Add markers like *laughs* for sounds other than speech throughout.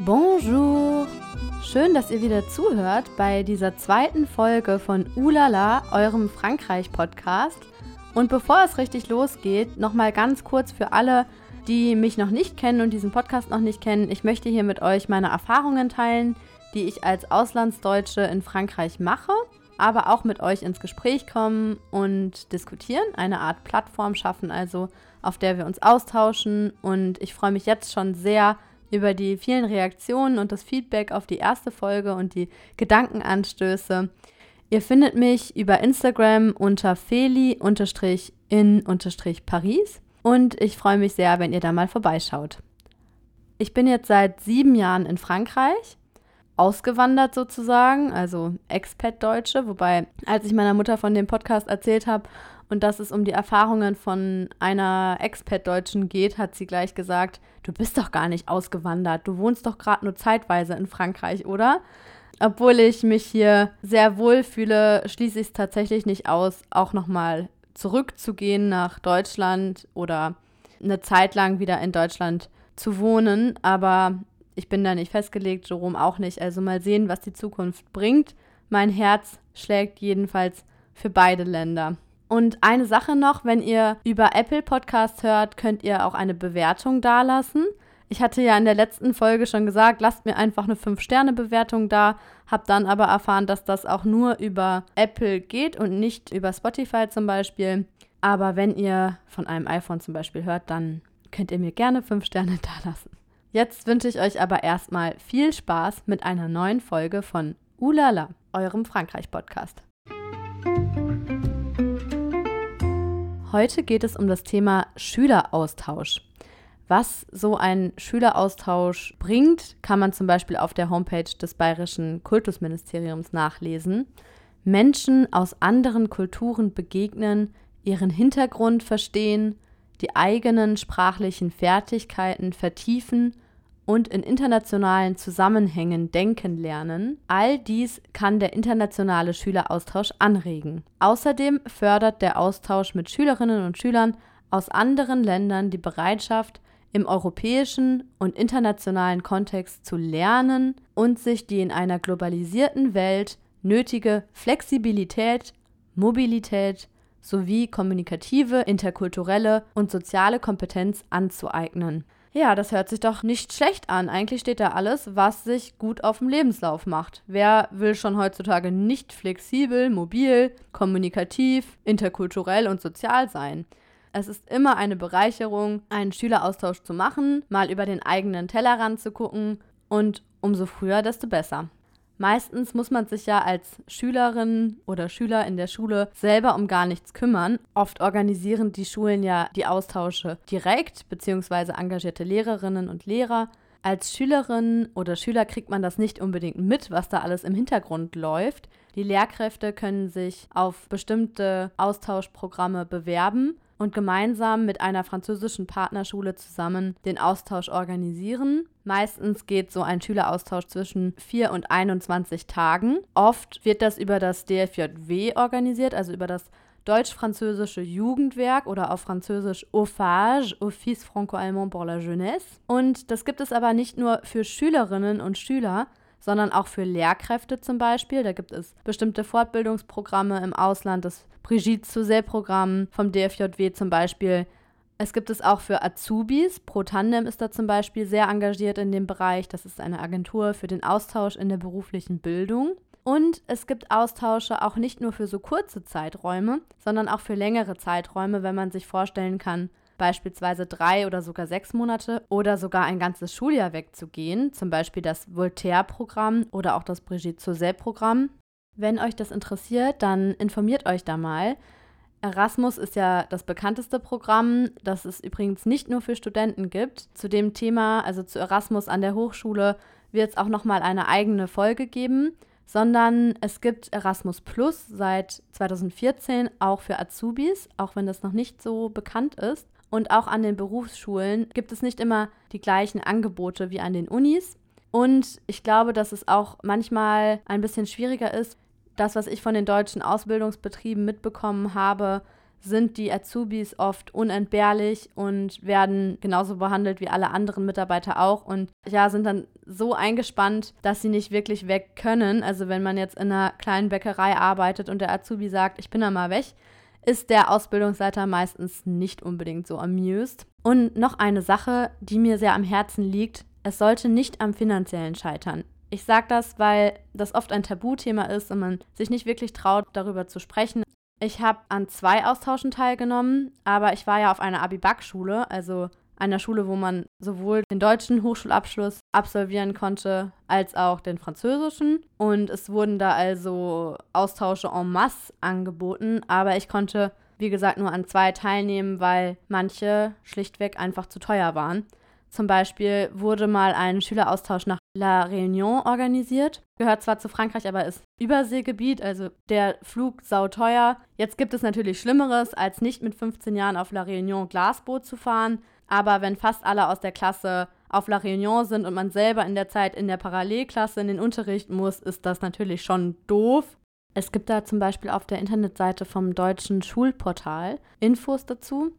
Bonjour! Schön, dass ihr wieder zuhört bei dieser zweiten Folge von Ulala, eurem Frankreich-Podcast. Und bevor es richtig losgeht, nochmal ganz kurz für alle, die mich noch nicht kennen und diesen Podcast noch nicht kennen. Ich möchte hier mit euch meine Erfahrungen teilen, die ich als Auslandsdeutsche in Frankreich mache, aber auch mit euch ins Gespräch kommen und diskutieren, eine Art Plattform schaffen, also auf der wir uns austauschen. Und ich freue mich jetzt schon sehr über die vielen Reaktionen und das Feedback auf die erste Folge und die Gedankenanstöße. Ihr findet mich über Instagram unter feli-in-paris und ich freue mich sehr, wenn ihr da mal vorbeischaut. Ich bin jetzt seit sieben Jahren in Frankreich, ausgewandert sozusagen, also Expat-Deutsche, wobei, als ich meiner Mutter von dem Podcast erzählt habe und dass es um die Erfahrungen von einer Expat-Deutschen geht, hat sie gleich gesagt, du bist doch gar nicht ausgewandert, du wohnst doch gerade nur zeitweise in Frankreich, oder? Obwohl ich mich hier sehr wohl fühle, schließe ich es tatsächlich nicht aus, auch nochmal zurückzugehen nach Deutschland oder eine Zeit lang wieder in Deutschland zu wohnen. Aber ich bin da nicht festgelegt, Jerome auch nicht. Also mal sehen, was die Zukunft bringt. Mein Herz schlägt jedenfalls für beide Länder. Und eine Sache noch, wenn ihr über Apple Podcasts hört, könnt ihr auch eine Bewertung dalassen. Ich hatte ja in der letzten Folge schon gesagt, lasst mir einfach eine 5-Sterne-Bewertung da, habe dann aber erfahren, dass das auch nur über Apple geht und nicht über Spotify zum Beispiel. Aber wenn ihr von einem iPhone zum Beispiel hört, dann könnt ihr mir gerne 5 Sterne *laughs* da lassen. Jetzt wünsche ich euch aber erstmal viel Spaß mit einer neuen Folge von Ulala, eurem Frankreich-Podcast. Heute geht es um das Thema Schüleraustausch. Was so ein Schüleraustausch bringt, kann man zum Beispiel auf der Homepage des Bayerischen Kultusministeriums nachlesen. Menschen aus anderen Kulturen begegnen, ihren Hintergrund verstehen, die eigenen sprachlichen Fertigkeiten vertiefen und in internationalen Zusammenhängen denken lernen. All dies kann der internationale Schüleraustausch anregen. Außerdem fördert der Austausch mit Schülerinnen und Schülern aus anderen Ländern die Bereitschaft, im europäischen und internationalen Kontext zu lernen und sich die in einer globalisierten Welt nötige Flexibilität, Mobilität sowie kommunikative, interkulturelle und soziale Kompetenz anzueignen. Ja, das hört sich doch nicht schlecht an. Eigentlich steht da alles, was sich gut auf dem Lebenslauf macht. Wer will schon heutzutage nicht flexibel, mobil, kommunikativ, interkulturell und sozial sein? Es ist immer eine Bereicherung, einen Schüleraustausch zu machen, mal über den eigenen Tellerrand zu gucken und umso früher, desto besser. Meistens muss man sich ja als Schülerin oder Schüler in der Schule selber um gar nichts kümmern. Oft organisieren die Schulen ja die Austausche direkt, beziehungsweise engagierte Lehrerinnen und Lehrer. Als Schülerin oder Schüler kriegt man das nicht unbedingt mit, was da alles im Hintergrund läuft. Die Lehrkräfte können sich auf bestimmte Austauschprogramme bewerben und gemeinsam mit einer französischen Partnerschule zusammen den Austausch organisieren. Meistens geht so ein Schüleraustausch zwischen 4 und 21 Tagen. Oft wird das über das DFJW organisiert, also über das deutsch-französische Jugendwerk oder auf Französisch OFAGE, Office Franco-Allemand pour la Jeunesse. Und das gibt es aber nicht nur für Schülerinnen und Schüler, sondern auch für Lehrkräfte zum Beispiel. Da gibt es bestimmte Fortbildungsprogramme im Ausland, das Brigitte Souzet-Programm vom DFJW zum Beispiel. Es gibt es auch für Azubis. Pro Tandem ist da zum Beispiel sehr engagiert in dem Bereich. Das ist eine Agentur für den Austausch in der beruflichen Bildung. Und es gibt Austausche auch nicht nur für so kurze Zeiträume, sondern auch für längere Zeiträume, wenn man sich vorstellen kann, beispielsweise drei oder sogar sechs Monate oder sogar ein ganzes Schuljahr wegzugehen, zum Beispiel das Voltaire-Programm oder auch das Brigitte Sauzet-Programm. Wenn euch das interessiert, dann informiert euch da mal. Erasmus ist ja das bekannteste Programm, das es übrigens nicht nur für Studenten gibt. Zu dem Thema, also zu Erasmus an der Hochschule, wird es auch nochmal eine eigene Folge geben, sondern es gibt Erasmus Plus seit 2014 auch für Azubis, auch wenn das noch nicht so bekannt ist. Und auch an den Berufsschulen gibt es nicht immer die gleichen Angebote wie an den Unis. Und ich glaube, dass es auch manchmal ein bisschen schwieriger ist. Das, was ich von den deutschen Ausbildungsbetrieben mitbekommen habe, sind die Azubis oft unentbehrlich und werden genauso behandelt wie alle anderen Mitarbeiter auch und ja, sind dann so eingespannt, dass sie nicht wirklich weg können. Also wenn man jetzt in einer kleinen Bäckerei arbeitet und der Azubi sagt, ich bin da mal weg, ist der Ausbildungsleiter meistens nicht unbedingt so amused. Und noch eine Sache, die mir sehr am Herzen liegt, es sollte nicht am finanziellen scheitern. Ich sage das, weil das oft ein Tabuthema ist und man sich nicht wirklich traut, darüber zu sprechen. Ich habe an zwei Austauschen teilgenommen, aber ich war ja auf einer Abibak-Schule, also einer Schule, wo man sowohl den deutschen Hochschulabschluss absolvieren konnte, als auch den französischen. Und es wurden da also Austausche en masse angeboten, aber ich konnte, wie gesagt, nur an zwei teilnehmen, weil manche schlichtweg einfach zu teuer waren. Zum Beispiel wurde mal ein Schüleraustausch nach La Réunion organisiert. Gehört zwar zu Frankreich, aber ist Überseegebiet, also der Flug sauteuer. Jetzt gibt es natürlich Schlimmeres, als nicht mit 15 Jahren auf La Réunion Glasboot zu fahren. Aber wenn fast alle aus der Klasse auf La Réunion sind und man selber in der Zeit in der Parallelklasse in den Unterricht muss, ist das natürlich schon doof. Es gibt da zum Beispiel auf der Internetseite vom deutschen Schulportal Infos dazu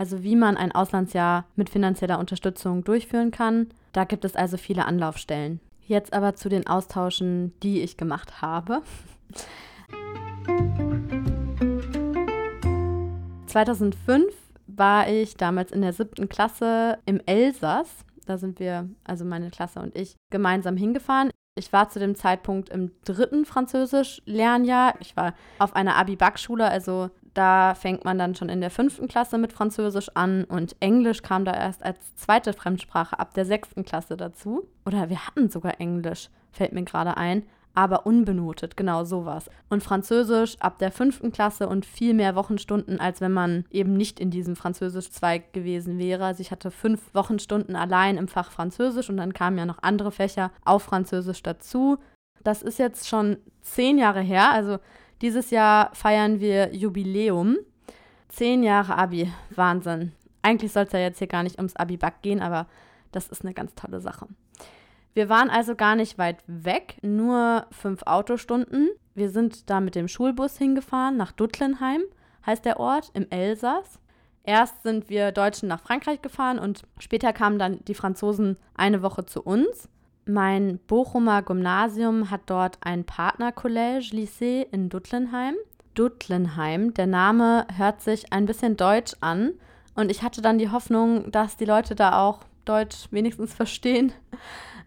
also wie man ein Auslandsjahr mit finanzieller Unterstützung durchführen kann. Da gibt es also viele Anlaufstellen. Jetzt aber zu den Austauschen, die ich gemacht habe. *laughs* 2005 war ich damals in der siebten Klasse im Elsass. Da sind wir, also meine Klasse und ich, gemeinsam hingefahren. Ich war zu dem Zeitpunkt im dritten Französisch-Lernjahr. Ich war auf einer Abi-Back-Schule, also da fängt man dann schon in der fünften Klasse mit Französisch an und Englisch kam da erst als zweite Fremdsprache ab der sechsten Klasse dazu. Oder wir hatten sogar Englisch, fällt mir gerade ein, aber unbenotet, genau sowas. Und Französisch ab der fünften Klasse und viel mehr Wochenstunden, als wenn man eben nicht in diesem Französischzweig gewesen wäre. Also ich hatte fünf Wochenstunden allein im Fach Französisch und dann kamen ja noch andere Fächer auf Französisch dazu. Das ist jetzt schon zehn Jahre her, also dieses Jahr feiern wir Jubiläum. Zehn Jahre Abi. Wahnsinn. Eigentlich soll es ja jetzt hier gar nicht ums Abi-Back gehen, aber das ist eine ganz tolle Sache. Wir waren also gar nicht weit weg, nur fünf Autostunden. Wir sind da mit dem Schulbus hingefahren nach Duttlenheim, heißt der Ort, im Elsass. Erst sind wir Deutschen nach Frankreich gefahren und später kamen dann die Franzosen eine Woche zu uns. Mein Bochumer Gymnasium hat dort ein Partnercollege Lycée in Duttlenheim. Duttlenheim, der Name hört sich ein bisschen deutsch an und ich hatte dann die Hoffnung, dass die Leute da auch Deutsch wenigstens verstehen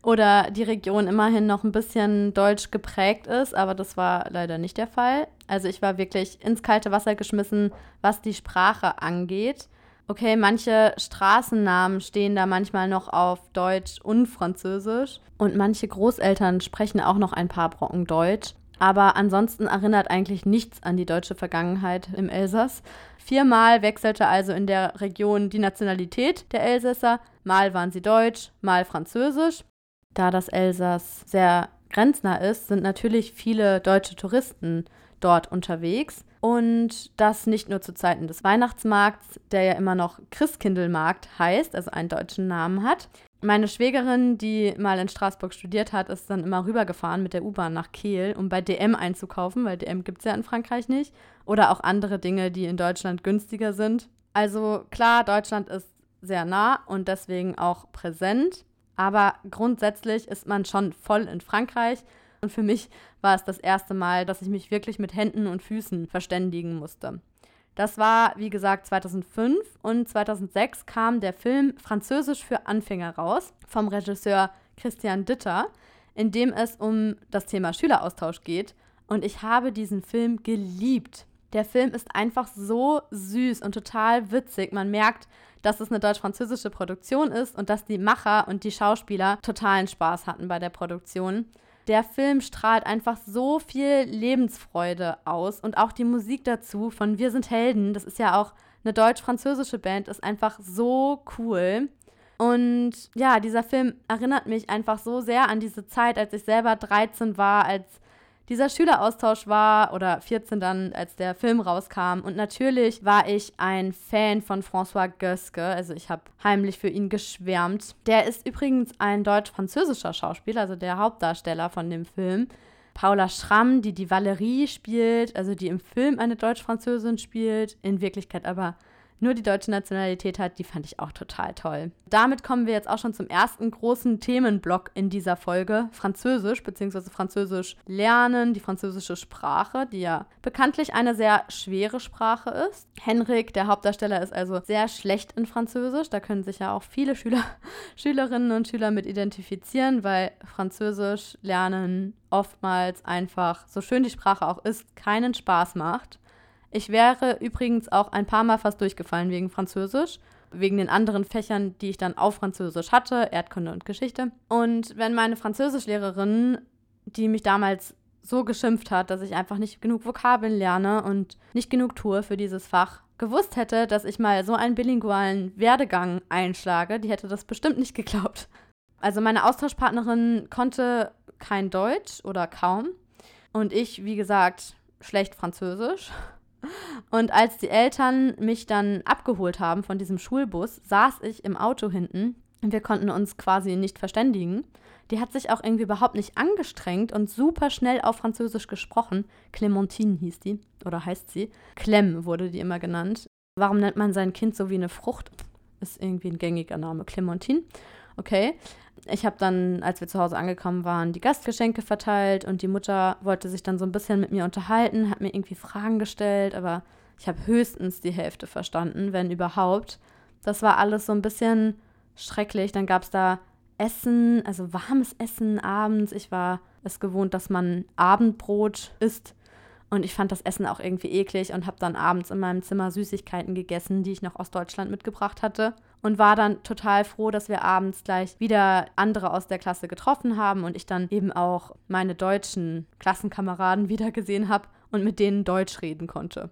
oder die Region immerhin noch ein bisschen deutsch geprägt ist, aber das war leider nicht der Fall. Also ich war wirklich ins kalte Wasser geschmissen, was die Sprache angeht. Okay, manche Straßennamen stehen da manchmal noch auf Deutsch und Französisch. Und manche Großeltern sprechen auch noch ein paar Brocken Deutsch. Aber ansonsten erinnert eigentlich nichts an die deutsche Vergangenheit im Elsass. Viermal wechselte also in der Region die Nationalität der Elsässer. Mal waren sie deutsch, mal französisch. Da das Elsass sehr grenznah ist, sind natürlich viele deutsche Touristen dort unterwegs. Und das nicht nur zu Zeiten des Weihnachtsmarkts, der ja immer noch Christkindlmarkt heißt, also einen deutschen Namen hat. Meine Schwägerin, die mal in Straßburg studiert hat, ist dann immer rübergefahren mit der U-Bahn nach Kehl, um bei DM einzukaufen, weil DM gibt es ja in Frankreich nicht. Oder auch andere Dinge, die in Deutschland günstiger sind. Also klar, Deutschland ist sehr nah und deswegen auch präsent. Aber grundsätzlich ist man schon voll in Frankreich und für mich war es das erste Mal, dass ich mich wirklich mit Händen und Füßen verständigen musste. Das war, wie gesagt, 2005 und 2006 kam der Film Französisch für Anfänger raus vom Regisseur Christian Ditter, in dem es um das Thema Schüleraustausch geht. Und ich habe diesen Film geliebt. Der Film ist einfach so süß und total witzig. Man merkt, dass es eine deutsch-französische Produktion ist und dass die Macher und die Schauspieler totalen Spaß hatten bei der Produktion. Der Film strahlt einfach so viel Lebensfreude aus und auch die Musik dazu von Wir sind Helden, das ist ja auch eine deutsch-französische Band, ist einfach so cool. Und ja, dieser Film erinnert mich einfach so sehr an diese Zeit, als ich selber 13 war, als dieser Schüleraustausch war oder 14 dann, als der Film rauskam. Und natürlich war ich ein Fan von François Göske. Also ich habe heimlich für ihn geschwärmt. Der ist übrigens ein deutsch-französischer Schauspieler, also der Hauptdarsteller von dem Film. Paula Schramm, die die Valerie spielt, also die im Film eine Deutsch-Französin spielt, in Wirklichkeit aber nur die deutsche Nationalität hat, die fand ich auch total toll. Damit kommen wir jetzt auch schon zum ersten großen Themenblock in dieser Folge, Französisch bzw. Französisch lernen, die französische Sprache, die ja bekanntlich eine sehr schwere Sprache ist. Henrik, der Hauptdarsteller, ist also sehr schlecht in Französisch. Da können sich ja auch viele Schüler, *laughs* Schülerinnen und Schüler mit identifizieren, weil Französisch lernen oftmals einfach, so schön die Sprache auch ist, keinen Spaß macht. Ich wäre übrigens auch ein paar Mal fast durchgefallen wegen Französisch, wegen den anderen Fächern, die ich dann auf Französisch hatte, Erdkunde und Geschichte. Und wenn meine Französischlehrerin, die mich damals so geschimpft hat, dass ich einfach nicht genug Vokabeln lerne und nicht genug tue für dieses Fach, gewusst hätte, dass ich mal so einen bilingualen Werdegang einschlage, die hätte das bestimmt nicht geglaubt. Also meine Austauschpartnerin konnte kein Deutsch oder kaum und ich, wie gesagt, schlecht Französisch. Und als die Eltern mich dann abgeholt haben von diesem Schulbus, saß ich im Auto hinten wir konnten uns quasi nicht verständigen. Die hat sich auch irgendwie überhaupt nicht angestrengt und super schnell auf Französisch gesprochen. Clementine hieß die oder heißt sie. Clem wurde die immer genannt. Warum nennt man sein Kind so wie eine Frucht? Ist irgendwie ein gängiger Name. Clementine. Okay. Ich habe dann, als wir zu Hause angekommen waren, die Gastgeschenke verteilt und die Mutter wollte sich dann so ein bisschen mit mir unterhalten, hat mir irgendwie Fragen gestellt, aber ich habe höchstens die Hälfte verstanden, wenn überhaupt. Das war alles so ein bisschen schrecklich. Dann gab es da Essen, also warmes Essen abends. Ich war es gewohnt, dass man Abendbrot isst. Und ich fand das Essen auch irgendwie eklig und habe dann abends in meinem Zimmer Süßigkeiten gegessen, die ich noch aus Deutschland mitgebracht hatte. Und war dann total froh, dass wir abends gleich wieder andere aus der Klasse getroffen haben und ich dann eben auch meine deutschen Klassenkameraden wiedergesehen habe und mit denen Deutsch reden konnte.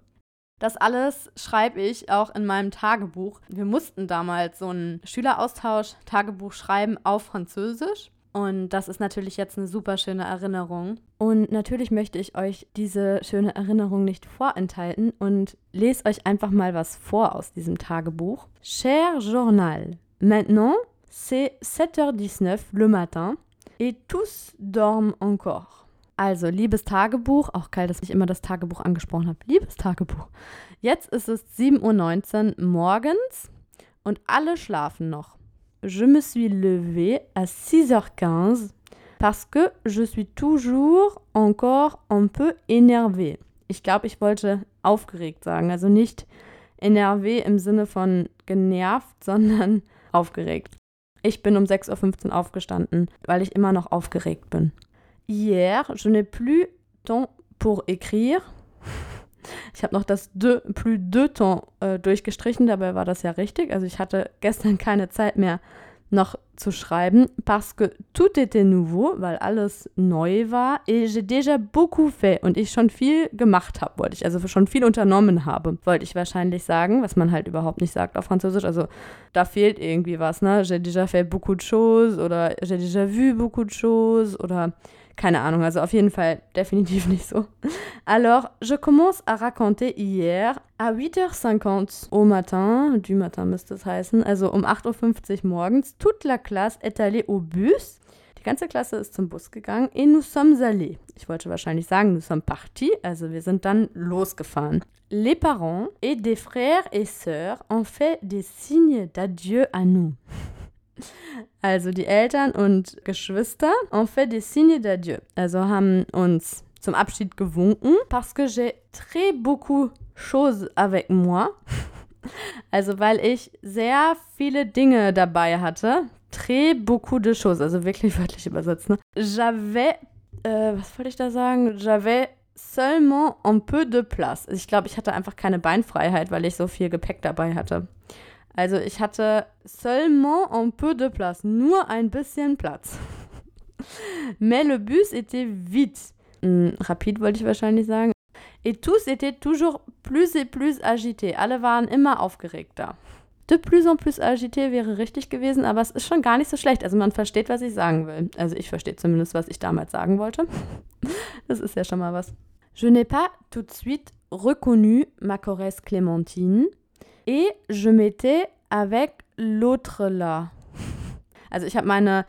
Das alles schreibe ich auch in meinem Tagebuch. Wir mussten damals so einen Schüleraustausch-Tagebuch schreiben auf Französisch. Und das ist natürlich jetzt eine super schöne Erinnerung. Und natürlich möchte ich euch diese schöne Erinnerung nicht vorenthalten und lese euch einfach mal was vor aus diesem Tagebuch. Cher Journal, maintenant c'est 7h19 le matin et tous dorment encore. Also, liebes Tagebuch, auch geil, dass ich immer das Tagebuch angesprochen habe. Liebes Tagebuch. Jetzt ist es 7.19 Uhr morgens und alle schlafen noch je me suis levée à 6h15 parce que je suis toujours encore un peu énervée. Ich glaube, ich wollte aufgeregt sagen. Also nicht énervé im Sinne von genervt, *laughs* sondern aufgeregt. Ich bin um 6.15 Uhr aufgestanden, weil ich immer noch aufgeregt bin. Hier, je n'ai plus temps pour écrire. Ich habe noch das de, plus de temps äh, durchgestrichen, dabei war das ja richtig. Also ich hatte gestern keine Zeit mehr noch zu schreiben, parce que tout était nouveau, weil alles neu war, et j'ai déjà beaucoup fait und ich schon viel gemacht habe, wollte ich, also schon viel unternommen habe, wollte ich wahrscheinlich sagen, was man halt überhaupt nicht sagt auf Französisch, also da fehlt irgendwie was, ne, j'ai déjà fait beaucoup de choses oder j'ai déjà vu beaucoup de choses oder keine Ahnung, also auf jeden Fall definitiv *laughs* nicht so. Alors, je commence à raconter hier à 8h50 au matin, du matin müsste es heißen, also um 8.50 Uhr morgens, toute la classe est allée au bus. Die ganze Klasse ist zum Bus gegangen et nous sommes allés. Ich wollte wahrscheinlich sagen, nous sommes partis, also wir sind dann losgefahren. Les parents et des frères et sœurs ont fait des signes d'adieu à nous. Also die Eltern und Geschwister ont fait des signes d'adieu. Also haben uns zum Abschied gewunken. Parce que j'ai très beaucoup choses avec moi. *laughs* Also weil ich sehr viele Dinge dabei hatte. Très beaucoup de choses. Also wirklich *laughs* wörtlich übersetzt. Ne? J'avais, äh, was wollte ich da sagen? J'avais seulement un peu de place. Ich glaube, ich hatte einfach keine Beinfreiheit, weil ich so viel Gepäck dabei hatte. Also ich hatte seulement un peu de place, nur ein bisschen Platz. *laughs* Mais le bus était vite. Hm, rapide wollte ich wahrscheinlich sagen. Et tous étaient toujours plus et plus agités. Alle waren immer aufgeregter. De plus en plus agité wäre richtig gewesen, aber es ist schon gar nicht so schlecht. Also man versteht, was ich sagen will. Also ich verstehe zumindest, was ich damals sagen wollte. *laughs* Das ist ja schon mal was. Je n'ai pas tout de suite reconnu ma Corrèze Clémentine. Et je m'étais avec l'autre là. Also ich habe meine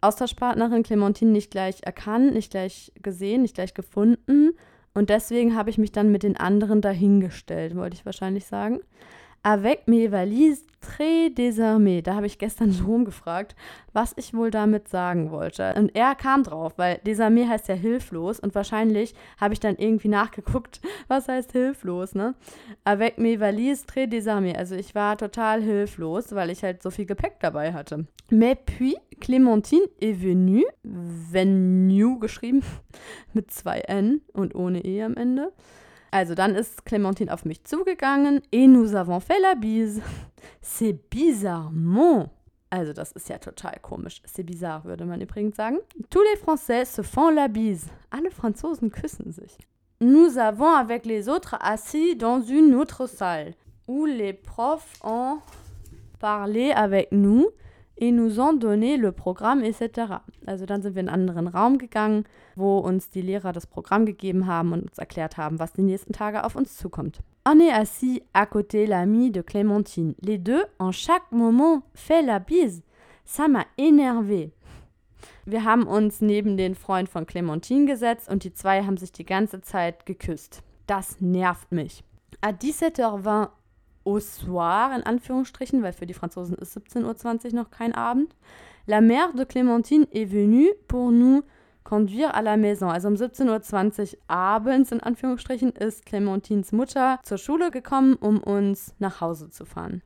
Austauschpartnerin Clementine nicht gleich erkannt, nicht gleich gesehen, nicht gleich gefunden. Und deswegen habe ich mich dann mit den anderen dahingestellt, wollte ich wahrscheinlich sagen. Avec mes valises très désarmées. Da habe ich gestern *laughs* Rom gefragt, was ich wohl damit sagen wollte. Und er kam drauf, weil désarmé heißt ja hilflos und wahrscheinlich habe ich dann irgendwie nachgeguckt, *laughs* was heißt hilflos, ne? Avec mes valises très désarmées. Also ich war total hilflos, weil ich halt so viel Gepäck dabei hatte. Mais puis, Clémentine est venue, venue geschrieben, *laughs* mit zwei N und ohne E am Ende. Also dann ist Clémentine auf mich zugegangen et nous avons fait la bise. C'est bizarrement. Also das ist ja total komisch. C'est bizarre, würde man übrigens sagen. Tous les Français se font la bise. Alle Franzosen küssen sich. Nous avons avec les autres assis dans une autre salle où les profs ont parlé avec nous et nous ont donné le programme etc. Also dann sind wir in einen anderen Raum gegangen, wo uns die Lehrer das Programm gegeben haben und uns erklärt haben, was die nächsten Tage auf uns zukommt. On est assis à côté l'ami de Clémentine. Les deux ont chaque moment fait la bise. Ça m'a énervé. Wir haben uns neben den Freund von Clémentine gesetzt und die zwei haben sich die ganze Zeit geküsst. Das nervt mich. À 17h20 au soir, in Anführungsstrichen, weil für die Franzosen ist 17.20 Uhr noch kein Abend. La mère de Clémentine est venue pour nous conduire à la maison. Also um 17.20 Uhr abends, in Anführungsstrichen, ist Clémentines Mutter zur Schule gekommen, um uns nach Hause zu fahren.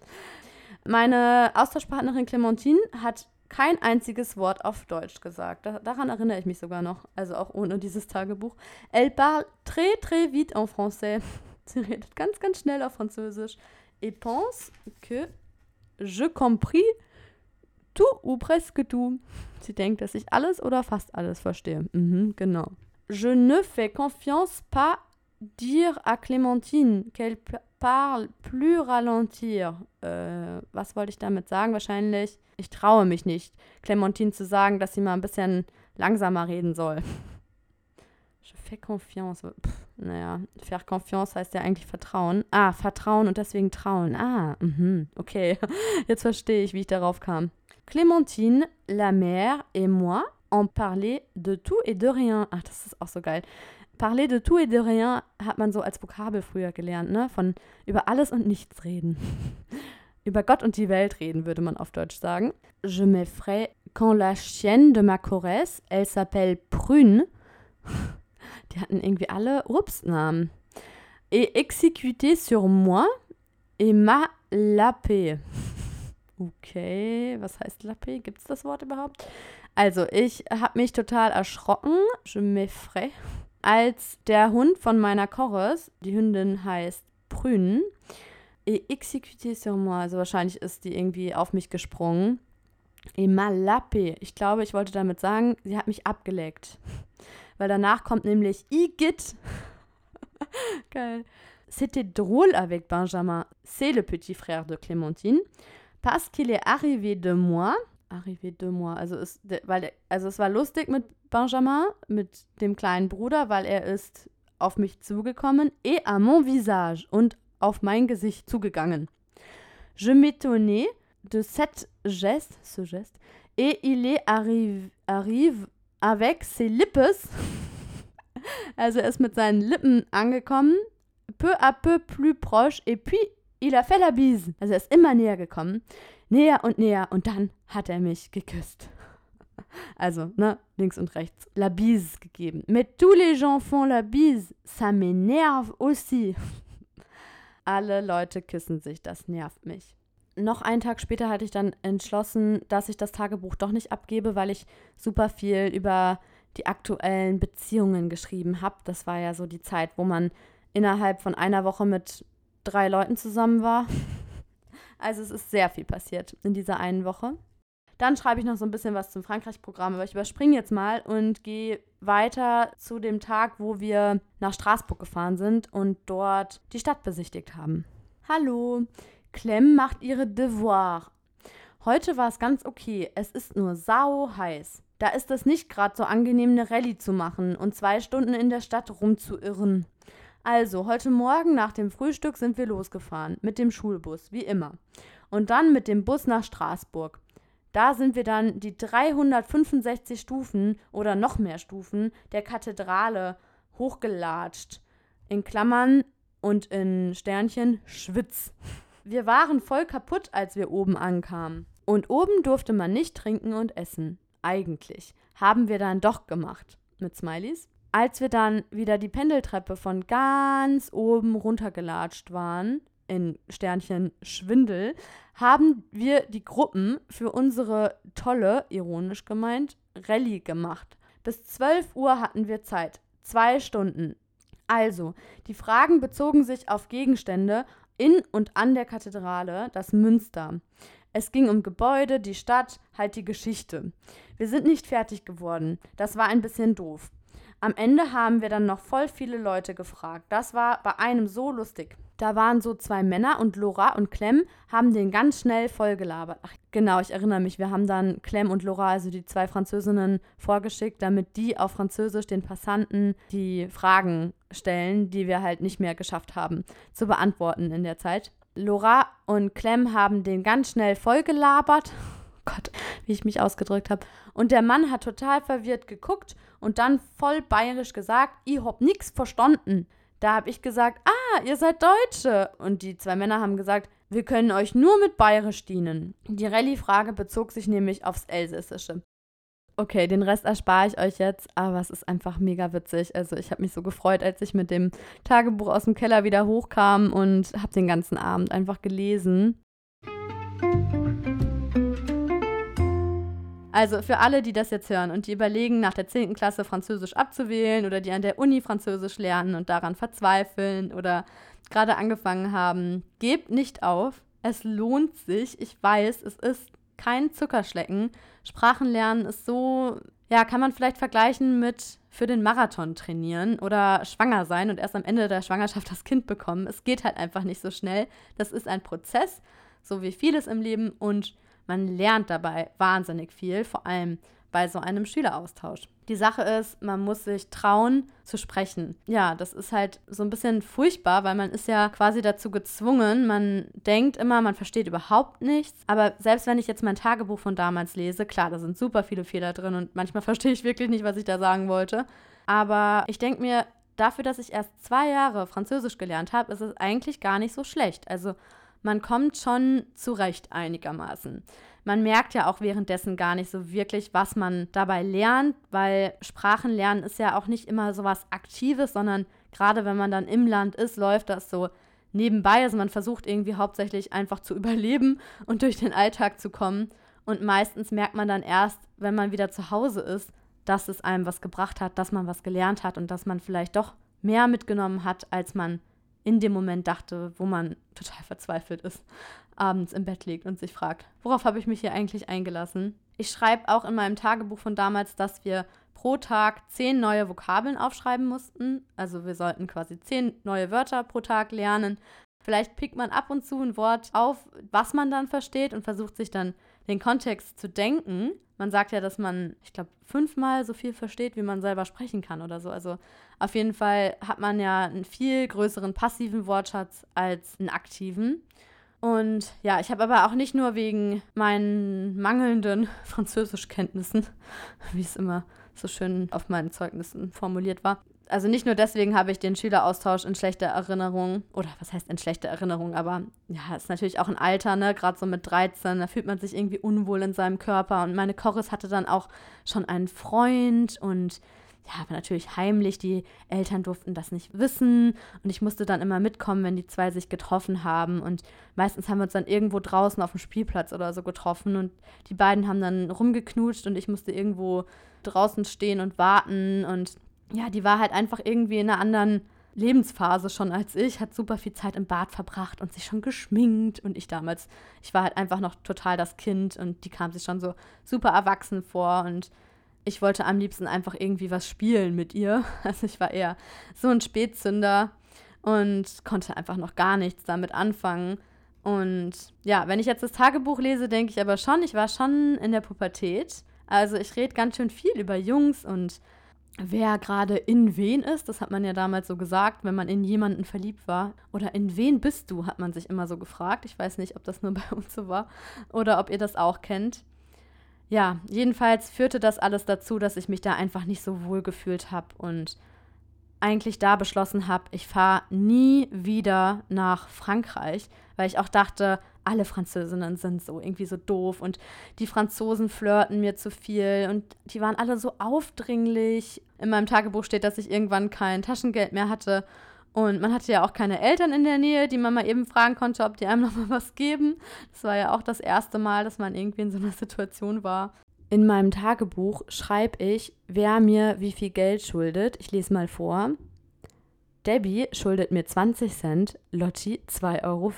Meine Austauschpartnerin Clémentine hat kein einziges Wort auf Deutsch gesagt. Da, daran erinnere ich mich sogar noch, also auch ohne dieses Tagebuch. Elle parle très très vite en français. *laughs* Sie redet ganz, ganz schnell auf Französisch et pense que je compris tout ou presque tout. Sie denkt, dass ich alles oder fast alles verstehe. Mhm, genau. Je ne fais confiance pas dire à Clémentine qu'elle parle plus ralentir. Äh, was wollte ich damit sagen? Wahrscheinlich, ich traue mich nicht, Clémentine zu sagen, dass sie mal ein bisschen langsamer reden soll. Je fais confiance. Pff, naja, faire confiance heißt ja eigentlich Vertrauen. Ah, Vertrauen und deswegen trauen. Ah, mh, okay. *laughs* Jetzt verstehe ich, wie ich darauf kam. Clémentine, la mère et moi on parlait de tout et de rien. Ach, das ist auch so geil. Parler de tout et de rien hat man so als Vokabel früher gelernt, ne? Von über alles und nichts reden. *laughs* über Gott und die Welt reden, würde man auf Deutsch sagen. Je m'effraie quand la chienne de ma Corresse, elle s'appelle Prune. Die hatten irgendwie alle Obstnamen. Et exécuté sur moi et m'a lapé. *laughs* Okay, was heißt lapé? Gibt es das Wort überhaupt? Also, ich habe mich total erschrocken, je m'effraie, als der Hund von meiner Chorus, die Hündin heißt Prün, et exécuté sur moi, also wahrscheinlich ist die irgendwie auf mich gesprungen. Et m'a lapé. Ich glaube, ich wollte damit sagen, sie hat mich abgeleckt *laughs* weil danach kommt nämlich Igitt. *laughs* Geil. C'était drôle avec Benjamin. C'est le petit frère de Clémentine. Parce qu'il est arrivé de moi. Arrivé de moi. Also, ist, weil, also es war lustig mit Benjamin, mit dem kleinen Bruder, weil er ist auf mich zugekommen. Et à mon visage. Und auf mein Gesicht zugegangen. Je m'étonnais de cette geste, ce geste. Et il est arrive, arrive avec ses lippes. *laughs* Also er ist mit seinen Lippen angekommen, peu à peu plus proche, et puis il a fait la bise. Also er ist immer näher gekommen, näher und näher, und dann hat er mich geküsst. *laughs* Also, ne, links und rechts. La bise gegeben. Mais tous les gens font la bise. Ça m'énerve aussi. *laughs* Alle Leute küssen sich, das nervt mich noch einen Tag später hatte ich dann entschlossen, dass ich das Tagebuch doch nicht abgebe, weil ich super viel über die aktuellen Beziehungen geschrieben habe. Das war ja so die Zeit, wo man innerhalb von einer Woche mit drei Leuten zusammen war. *laughs* Also es ist sehr viel passiert in dieser einen Woche. Dann schreibe ich noch so ein bisschen was zum Frankreich-Programm, aber ich überspringe jetzt mal und gehe weiter zu dem Tag, wo wir nach Straßburg gefahren sind und dort die Stadt besichtigt haben. Hallo, Clem macht ihre Devoir. Heute war es ganz okay. Es ist nur sau heiß. Da ist es nicht gerade so angenehm, eine Rallye zu machen und zwei Stunden in der Stadt rumzuirren. Also, heute Morgen nach dem Frühstück sind wir losgefahren. Mit dem Schulbus, wie immer. Und dann mit dem Bus nach Straßburg. Da sind wir dann die 365 Stufen oder noch mehr Stufen der Kathedrale hochgelatscht. In Klammern und in Sternchen Schwitz. *laughs* Wir waren voll kaputt, als wir oben ankamen. Und oben durfte man nicht trinken und essen. Eigentlich. Haben wir dann doch gemacht. Mit Smileys. Als wir dann wieder die Pendeltreppe von ganz oben runtergelatscht waren, in Sternchen Schwindel, haben wir die Gruppen für unsere tolle, ironisch gemeint, Rallye gemacht. Bis 12 Uhr hatten wir Zeit. Zwei Stunden. Also, die Fragen bezogen sich auf Gegenstände in und an der Kathedrale, das Münster. Es ging um Gebäude, die Stadt, halt die Geschichte. Wir sind nicht fertig geworden. Das war ein bisschen doof. Am Ende haben wir dann noch voll viele Leute gefragt. Das war bei einem so lustig. Da waren so zwei Männer und Laura und Clem haben den ganz schnell vollgelabert. Ach, genau, ich erinnere mich. Wir haben dann Clem und Laura, also die zwei Französinnen, vorgeschickt, damit die auf Französisch den Passanten die Fragen stellen, die wir halt nicht mehr geschafft haben zu beantworten in der Zeit. Laura und Clem haben den ganz schnell vollgelabert. *laughs* Gott, wie ich mich ausgedrückt habe. Und der Mann hat total verwirrt geguckt und dann voll bayerisch gesagt, ich hab nix verstanden. Da habe ich gesagt, ah, ihr seid Deutsche. Und die zwei Männer haben gesagt, wir können euch nur mit bayerisch dienen. Die Rallye-Frage bezog sich nämlich aufs Elsässische. Okay, den Rest erspare ich euch jetzt, aber es ist einfach mega witzig. Also ich habe mich so gefreut, als ich mit dem Tagebuch aus dem Keller wieder hochkam und habe den ganzen Abend einfach gelesen. Also für alle, die das jetzt hören und die überlegen, nach der 10. Klasse Französisch abzuwählen oder die an der Uni Französisch lernen und daran verzweifeln oder gerade angefangen haben, gebt nicht auf. Es lohnt sich. Ich weiß, es ist kein Zuckerschlecken. Sprachenlernen ist so, ja, kann man vielleicht vergleichen mit für den Marathon trainieren oder schwanger sein und erst am Ende der Schwangerschaft das Kind bekommen. Es geht halt einfach nicht so schnell. Das ist ein Prozess, so wie vieles im Leben und man lernt dabei wahnsinnig viel, vor allem bei so einem Schüleraustausch. Die Sache ist, man muss sich trauen zu sprechen. Ja, das ist halt so ein bisschen furchtbar, weil man ist ja quasi dazu gezwungen. Man denkt immer, man versteht überhaupt nichts. Aber selbst wenn ich jetzt mein Tagebuch von damals lese, klar, da sind super viele Fehler drin und manchmal *laughs* verstehe ich wirklich nicht, was ich da sagen wollte. Aber ich denke mir, dafür, dass ich erst zwei Jahre Französisch gelernt habe, ist es eigentlich gar nicht so schlecht. Also man kommt schon zurecht einigermaßen. Man merkt ja auch währenddessen gar nicht so wirklich, was man dabei lernt, weil Sprachenlernen ist ja auch nicht immer so was Aktives, sondern gerade wenn man dann im Land ist, läuft das so nebenbei. Also man versucht irgendwie hauptsächlich einfach zu *laughs* überleben und durch den Alltag zu kommen. Und meistens merkt man dann erst, wenn man wieder zu Hause ist, dass es einem was gebracht hat, dass man was gelernt hat und dass man vielleicht doch mehr mitgenommen hat, als man in dem Moment dachte, wo man total verzweifelt ist, abends im Bett liegt und sich fragt, worauf habe ich mich hier eigentlich eingelassen? Ich schreibe auch in meinem Tagebuch von damals, dass wir pro Tag zehn neue Vokabeln aufschreiben mussten. Also wir sollten quasi zehn neue Wörter pro Tag lernen. Vielleicht pickt man ab und zu ein Wort auf, was man dann versteht und versucht sich dann den Kontext zu denken. Man sagt ja, dass man, ich glaube, fünfmal so viel versteht, wie man selber sprechen kann oder so. Also auf jeden Fall hat man ja einen viel größeren passiven Wortschatz als einen aktiven. Und ja, ich habe aber auch nicht nur wegen meinen mangelnden *laughs* Französischkenntnissen, *laughs* wie es immer so schön auf meinen Zeugnissen formuliert war, also nicht nur deswegen habe ich den Schüleraustausch in schlechter Erinnerung, oder was heißt in schlechter Erinnerung, aber ja, ist natürlich auch ein Alter, ne, gerade so mit 13, da fühlt man sich irgendwie unwohl in seinem Körper. Und meine Chorus hatte dann auch schon einen Freund und ja, aber natürlich heimlich, die Eltern durften das nicht wissen. Und ich musste dann immer mitkommen, wenn die zwei sich getroffen haben. Und meistens haben wir uns dann irgendwo draußen auf dem Spielplatz oder so getroffen. Und die beiden haben dann rumgeknutscht und ich musste irgendwo draußen stehen und warten. Und ja, die war halt einfach irgendwie in einer anderen Lebensphase schon als ich, hat super viel Zeit im Bad verbracht und sich schon geschminkt. Und ich damals, ich war halt einfach noch total das Kind und die kam sich schon so super erwachsen vor. Und ich wollte am liebsten einfach irgendwie was spielen mit ihr. *laughs* Also ich war eher so ein Spätzünder und konnte einfach noch gar nichts damit anfangen. Und ja, wenn ich jetzt das Tagebuch lese, denke ich aber schon, ich war schon in der Pubertät. Also ich rede ganz schön viel über Jungs und wer gerade in wen ist. Das hat man ja damals so gesagt, wenn man in jemanden verliebt war. Oder in wen bist du, hat man sich immer so gefragt. Ich weiß nicht, ob das nur *laughs* bei uns so war oder ob ihr das auch kennt. Ja, jedenfalls führte das alles dazu, dass ich mich da einfach nicht so wohl gefühlt habe und eigentlich da beschlossen habe, ich fahre nie wieder nach Frankreich, weil ich auch dachte, alle Französinnen sind so irgendwie so doof und die Franzosen flirten mir zu viel und die waren alle so aufdringlich. In meinem Tagebuch steht, dass ich irgendwann kein Taschengeld mehr hatte und man hatte ja auch keine Eltern in der Nähe, die man mal eben fragen konnte, ob die einem *laughs* noch mal was geben. Das war ja auch das erste Mal, dass man irgendwie in so einer Situation war. In meinem Tagebuch schreibe ich, wer mir wie viel Geld schuldet. Ich lese mal vor. Debbie schuldet mir 20 Cent, Lotti 2,50 Euro.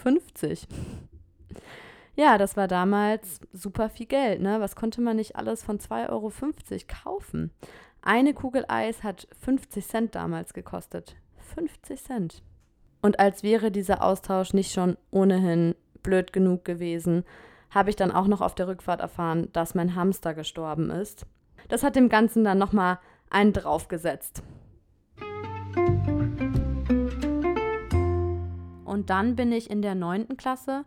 Ja, das war damals super viel Geld, ne? Was konnte man nicht alles von 2,50 Euro kaufen? Eine Kugel Eis hat 50 Cent damals gekostet. 50 Cent. Und als wäre dieser Austausch nicht schon ohnehin blöd genug gewesen, habe ich dann auch noch auf der Rückfahrt erfahren, dass mein Hamster gestorben ist. Das hat dem Ganzen dann nochmal einen draufgesetzt. Und dann bin ich in der neunten Klasse,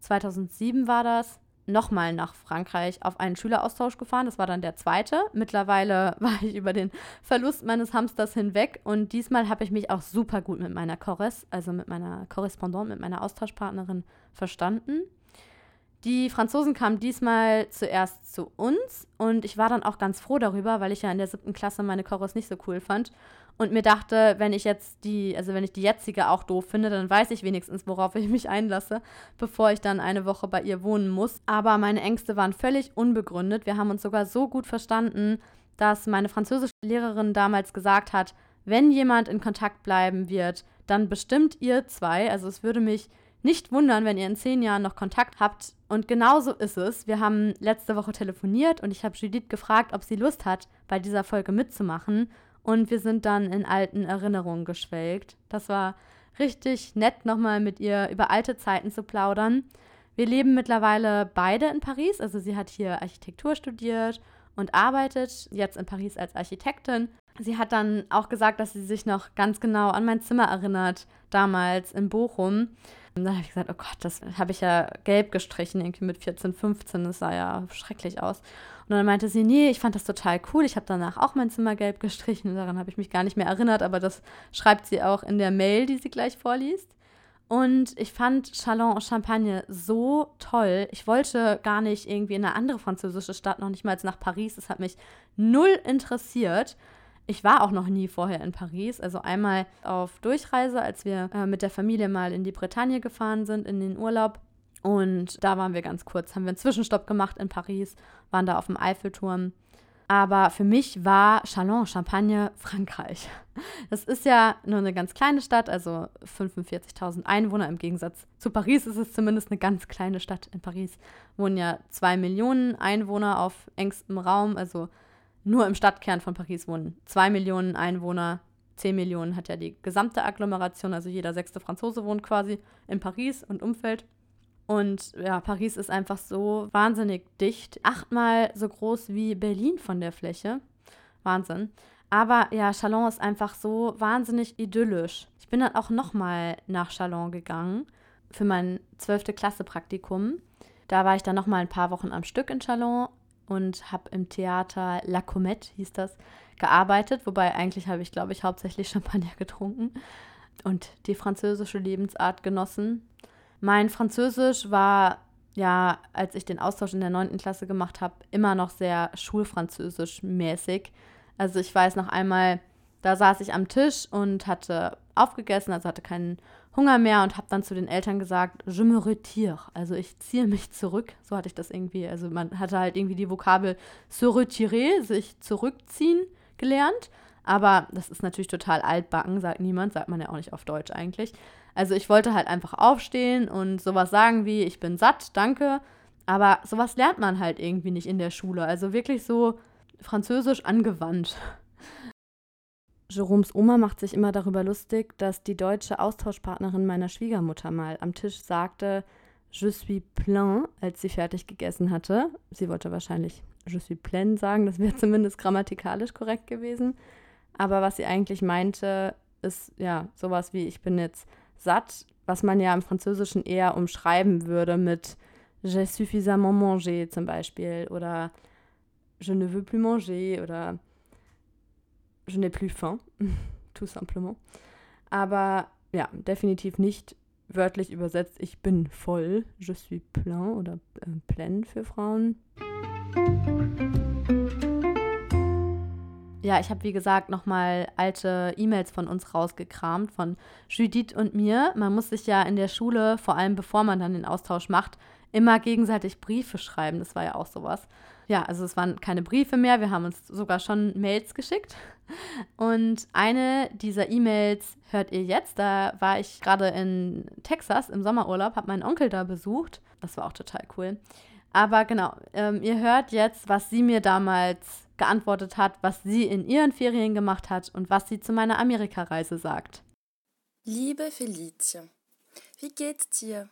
2007 war das, nochmal nach Frankreich auf einen Schüleraustausch gefahren. Das war dann der zweite. Mittlerweile *laughs* war ich über den Verlust meines Hamsters hinweg und diesmal habe ich mich auch super gut mit meiner Korres, also mit meiner Korrespondent, mit meiner Austauschpartnerin verstanden. Die Franzosen kamen diesmal zuerst zu uns und ich war dann auch ganz froh darüber, weil ich ja in der siebten Klasse meine Chorus nicht so cool fand und mir dachte, wenn ich jetzt die, also wenn ich die jetzige auch doof finde, dann weiß ich wenigstens, worauf ich mich einlasse, bevor ich dann eine Woche bei ihr wohnen muss. Aber meine Ängste waren völlig unbegründet. Wir haben uns sogar so gut verstanden, dass meine französische Lehrerin damals gesagt hat, wenn jemand in Kontakt bleiben wird, dann bestimmt ihr zwei. Also es würde mich nicht wundern, wenn ihr in zehn Jahren noch Kontakt habt. Und genauso ist es. Wir haben letzte Woche telefoniert und ich habe Judith gefragt, ob sie Lust hat, bei dieser Folge mitzumachen. Und wir sind dann in alten Erinnerungen geschwelgt. Das war richtig nett, nochmal mit ihr über alte Zeiten zu plaudern. Wir leben mittlerweile beide in Paris. Also sie hat hier Architektur studiert und arbeitet jetzt in Paris als Architektin. Sie hat dann auch gesagt, dass sie sich noch ganz genau an mein Zimmer erinnert, damals in Bochum. Und dann habe ich gesagt, oh Gott, das habe ich ja gelb gestrichen, irgendwie mit 14, 15. Das sah ja schrecklich aus. Und dann meinte sie, nee, ich fand das total cool. Ich habe danach auch mein Zimmer gelb gestrichen. Daran habe ich mich gar nicht mehr erinnert, aber das schreibt sie auch in der Mail, die sie gleich vorliest. Und ich fand Chalon Champagne so toll. Ich wollte gar nicht irgendwie in eine andere französische Stadt, noch nicht mal nach Paris. Das hat mich null interessiert. Ich war auch noch nie vorher in Paris. Also einmal auf Durchreise, als wir äh, mit der Familie mal in die Bretagne gefahren sind, in den Urlaub. Und da waren wir ganz kurz, haben wir einen Zwischenstopp gemacht in Paris, waren da auf dem Eiffelturm. Aber für mich war Chalon, Champagne, Frankreich. Das ist ja nur eine ganz kleine Stadt, also 45.000 Einwohner. Im Gegensatz zu Paris ist es zumindest eine ganz kleine Stadt. In Paris wohnen ja zwei Millionen Einwohner auf engstem Raum. Also nur im Stadtkern von Paris wohnen zwei Millionen Einwohner. Zehn Millionen hat ja die gesamte Agglomeration, also jeder sechste Franzose wohnt quasi in Paris und Umfeld. Und ja, Paris ist einfach so wahnsinnig dicht. Achtmal so groß wie Berlin von der Fläche. Wahnsinn. Aber ja, Chalon ist einfach so wahnsinnig idyllisch. Ich bin dann auch nochmal nach Chalon gegangen für mein 12. Klasse Praktikum. Da war ich dann nochmal ein paar Wochen am Stück in Chalon und habe im Theater La Comète, hieß das, gearbeitet. Wobei eigentlich habe ich, glaube ich, hauptsächlich *laughs* Champagner getrunken und die französische Lebensart genossen. Mein Französisch war ja, als ich den Austausch in der 9. Klasse gemacht habe, immer noch sehr schulfranzösisch mäßig. Also ich weiß noch einmal, da saß ich am Tisch und hatte aufgegessen, also hatte keinen Hunger mehr und habe dann zu den Eltern gesagt, je me retire, also ich ziehe mich zurück. So hatte ich das irgendwie, also man hatte halt irgendwie die Vokabel se retirer, sich zurückziehen gelernt. Aber das ist natürlich total altbacken, sagt niemand, sagt man ja auch nicht auf Deutsch eigentlich. Also ich wollte halt einfach aufstehen und sowas sagen wie, ich bin satt, danke. Aber sowas lernt man halt irgendwie nicht in der Schule. Also wirklich so französisch angewandt. Jeroms Oma macht sich immer darüber lustig, dass die deutsche Austauschpartnerin meiner Schwiegermutter mal am Tisch sagte, Je suis plein, als sie fertig gegessen hatte. Sie wollte wahrscheinlich Je suis plein sagen, das wäre *laughs* zumindest grammatikalisch korrekt gewesen. Aber was sie eigentlich meinte, ist ja sowas wie, ich bin jetzt satt, was man ja im Französischen eher umschreiben würde mit J'ai suffisamment mangé zum Beispiel oder je ne veux plus manger oder je n'ai plus faim, *laughs* tout simplement. Aber ja, definitiv nicht wörtlich übersetzt, ich bin voll, je suis plein oder äh, plein für Frauen. Ja, ich habe wie gesagt nochmal alte E-Mails von uns rausgekramt, von Judith und mir. Man muss sich ja in der Schule, vor allem bevor man dann den Austausch macht, immer gegenseitig Briefe schreiben. Das war ja auch sowas. Ja, also es waren keine Briefe mehr, wir haben uns sogar schon Mails geschickt. Und eine dieser E-Mails hört ihr jetzt. Da war ich gerade in Texas im Sommerurlaub, habe meinen Onkel da besucht. Das war auch total cool. Aber genau, ähm, ihr hört jetzt, was sie mir damals geantwortet hat, was sie in ihren Ferien gemacht hat und was sie zu meiner Amerikareise sagt. Liebe Felicia, wie geht's dir?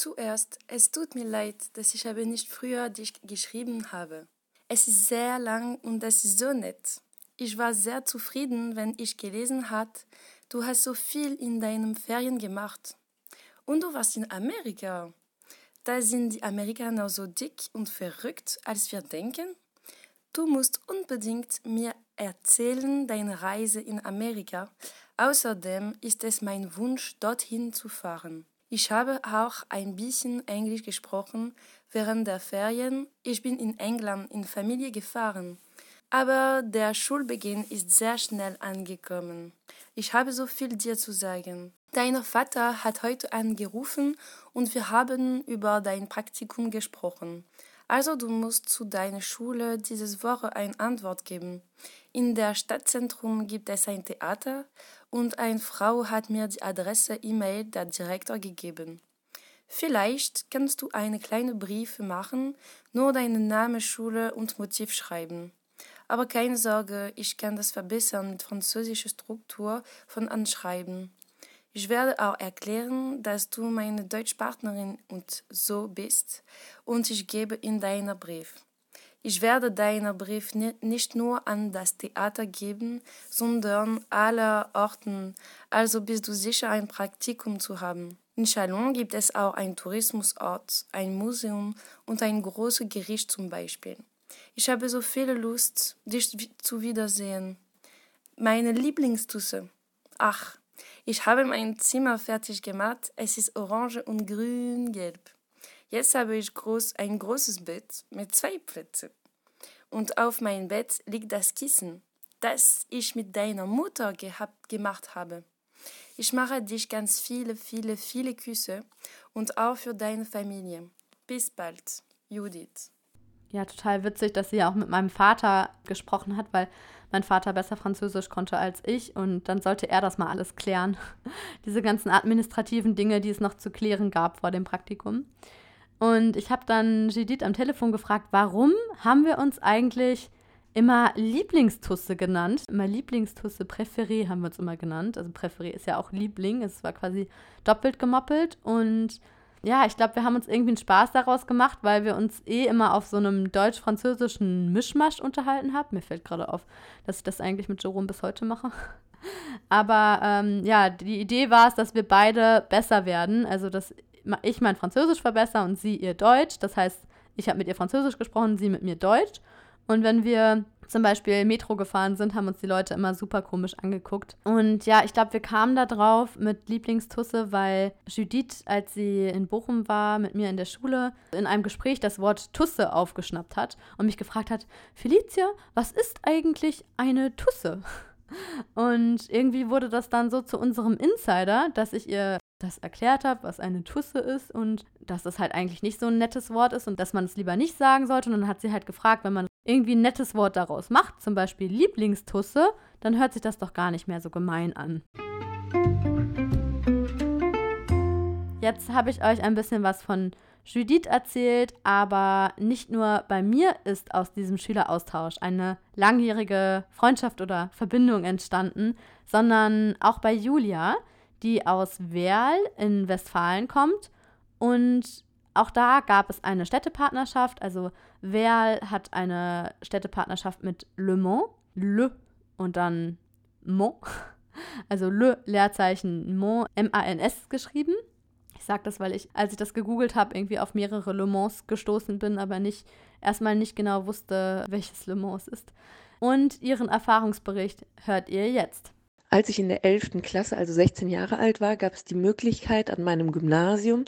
Zuerst, es tut mir leid, dass ich aber nicht früher dich geschrieben habe. Es ist sehr lang und es ist so nett. Ich war sehr zufrieden, wenn ich gelesen hat, du hast so viel in deinen Ferien gemacht. Und du warst in Amerika. Da sind die Amerikaner so dick und verrückt, als wir denken. Du musst unbedingt mir erzählen deine Reise in Amerika. Außerdem ist es mein Wunsch, dorthin zu fahren. Ich habe auch ein bisschen Englisch gesprochen während der Ferien. Ich bin in England in Familie gefahren. Aber der Schulbeginn ist sehr schnell angekommen. Ich habe so viel dir zu sagen. Dein Vater hat heute angerufen und wir haben über dein Praktikum gesprochen. Also du musst zu deiner Schule dieses Woche eine Antwort geben. In der Stadtzentrum gibt es ein Theater und eine Frau hat mir die Adresse E-Mail der Direktor gegeben. Vielleicht kannst du eine kleine Briefe machen, nur deinen Namen, Schule und Motiv schreiben. Aber keine Sorge, ich kann das verbessern mit französischer Struktur von Anschreiben. Ich werde auch erklären, dass du meine Deutschpartnerin und so bist und ich gebe in deiner Brief. Ich werde deinen Brief nicht nur an das Theater geben, sondern aller Orten, also bist du sicher ein Praktikum zu haben. In Chalon gibt es auch einen Tourismusort, ein Museum und ein großes Gericht zum Beispiel. Ich habe so viel Lust, dich zu wiedersehen. Meine Lieblingstusse. Ach, ich habe mein Zimmer fertig gemacht. Es ist orange und grün-gelb. Jetzt habe ich groß, ein großes Bett mit zwei Plätzen. Und auf meinem Bett liegt das Kissen, das ich mit deiner Mutter gehabt, gemacht habe. Ich mache dich ganz viele, viele, viele Küsse und auch für deine Familie. Bis bald, Judith. Ja, total witzig, dass sie ja auch mit meinem Vater gesprochen hat, weil mein Vater besser Französisch konnte als ich und dann sollte er das mal alles klären. *laughs* Diese ganzen administrativen Dinge, die es noch zu klären gab vor dem Praktikum. Und ich habe dann Judith am Telefon gefragt, warum haben wir uns eigentlich immer Lieblingstusse genannt? Immer Lieblingstusse, Präferé haben wir uns immer genannt. Also Präferé ist ja auch Liebling, es war quasi doppelt gemoppelt und ja, ich glaube, wir haben uns irgendwie einen Spaß daraus gemacht, weil wir uns eh immer auf so einem deutsch-französischen Mischmasch unterhalten haben. Mir fällt gerade auf, dass ich das eigentlich mit Jerome bis heute mache. *laughs* Aber ähm, ja, die Idee war es, dass wir beide besser werden. Also, dass ich mein Französisch verbessere und sie ihr Deutsch. Das heißt, ich habe mit ihr Französisch gesprochen, sie mit mir Deutsch. Und wenn wir zum Beispiel Metro gefahren sind, haben uns die Leute immer super komisch angeguckt. Und ja, ich glaube, wir kamen da drauf mit Lieblingstusse, weil Judith, als sie in Bochum war, mit mir in der Schule, in einem Gespräch das Wort Tusse aufgeschnappt hat und mich gefragt hat, Felicia, was ist eigentlich eine Tusse? Und irgendwie wurde das dann so zu unserem Insider, dass ich ihr das erklärt habe, was eine Tusse ist und dass das halt eigentlich nicht so ein nettes Wort ist und dass man es lieber nicht sagen sollte. Und dann hat sie halt gefragt, wenn man irgendwie ein nettes Wort daraus macht, zum Beispiel Lieblingstusse, dann hört sich das doch gar nicht mehr so gemein an. Jetzt habe ich euch ein bisschen was von Judith erzählt, aber nicht nur bei mir ist aus diesem Schüleraustausch eine langjährige Freundschaft oder Verbindung entstanden, sondern auch bei Julia die aus Werl in Westfalen kommt. Und auch da gab es eine Städtepartnerschaft. Also Werl hat eine Städtepartnerschaft mit Le Mans. Le und dann Mont. *laughs* Also Le Leerzeichen Mont, M-A-N-S geschrieben. Ich sage das, weil ich, als ich das gegoogelt habe, irgendwie auf mehrere Le Mans gestoßen bin, aber nicht erstmal nicht genau wusste, welches Le Mans ist. Und ihren Erfahrungsbericht hört ihr jetzt. Als ich in der 11. Klasse, also 16 Jahre alt war, gab es die Möglichkeit an meinem Gymnasium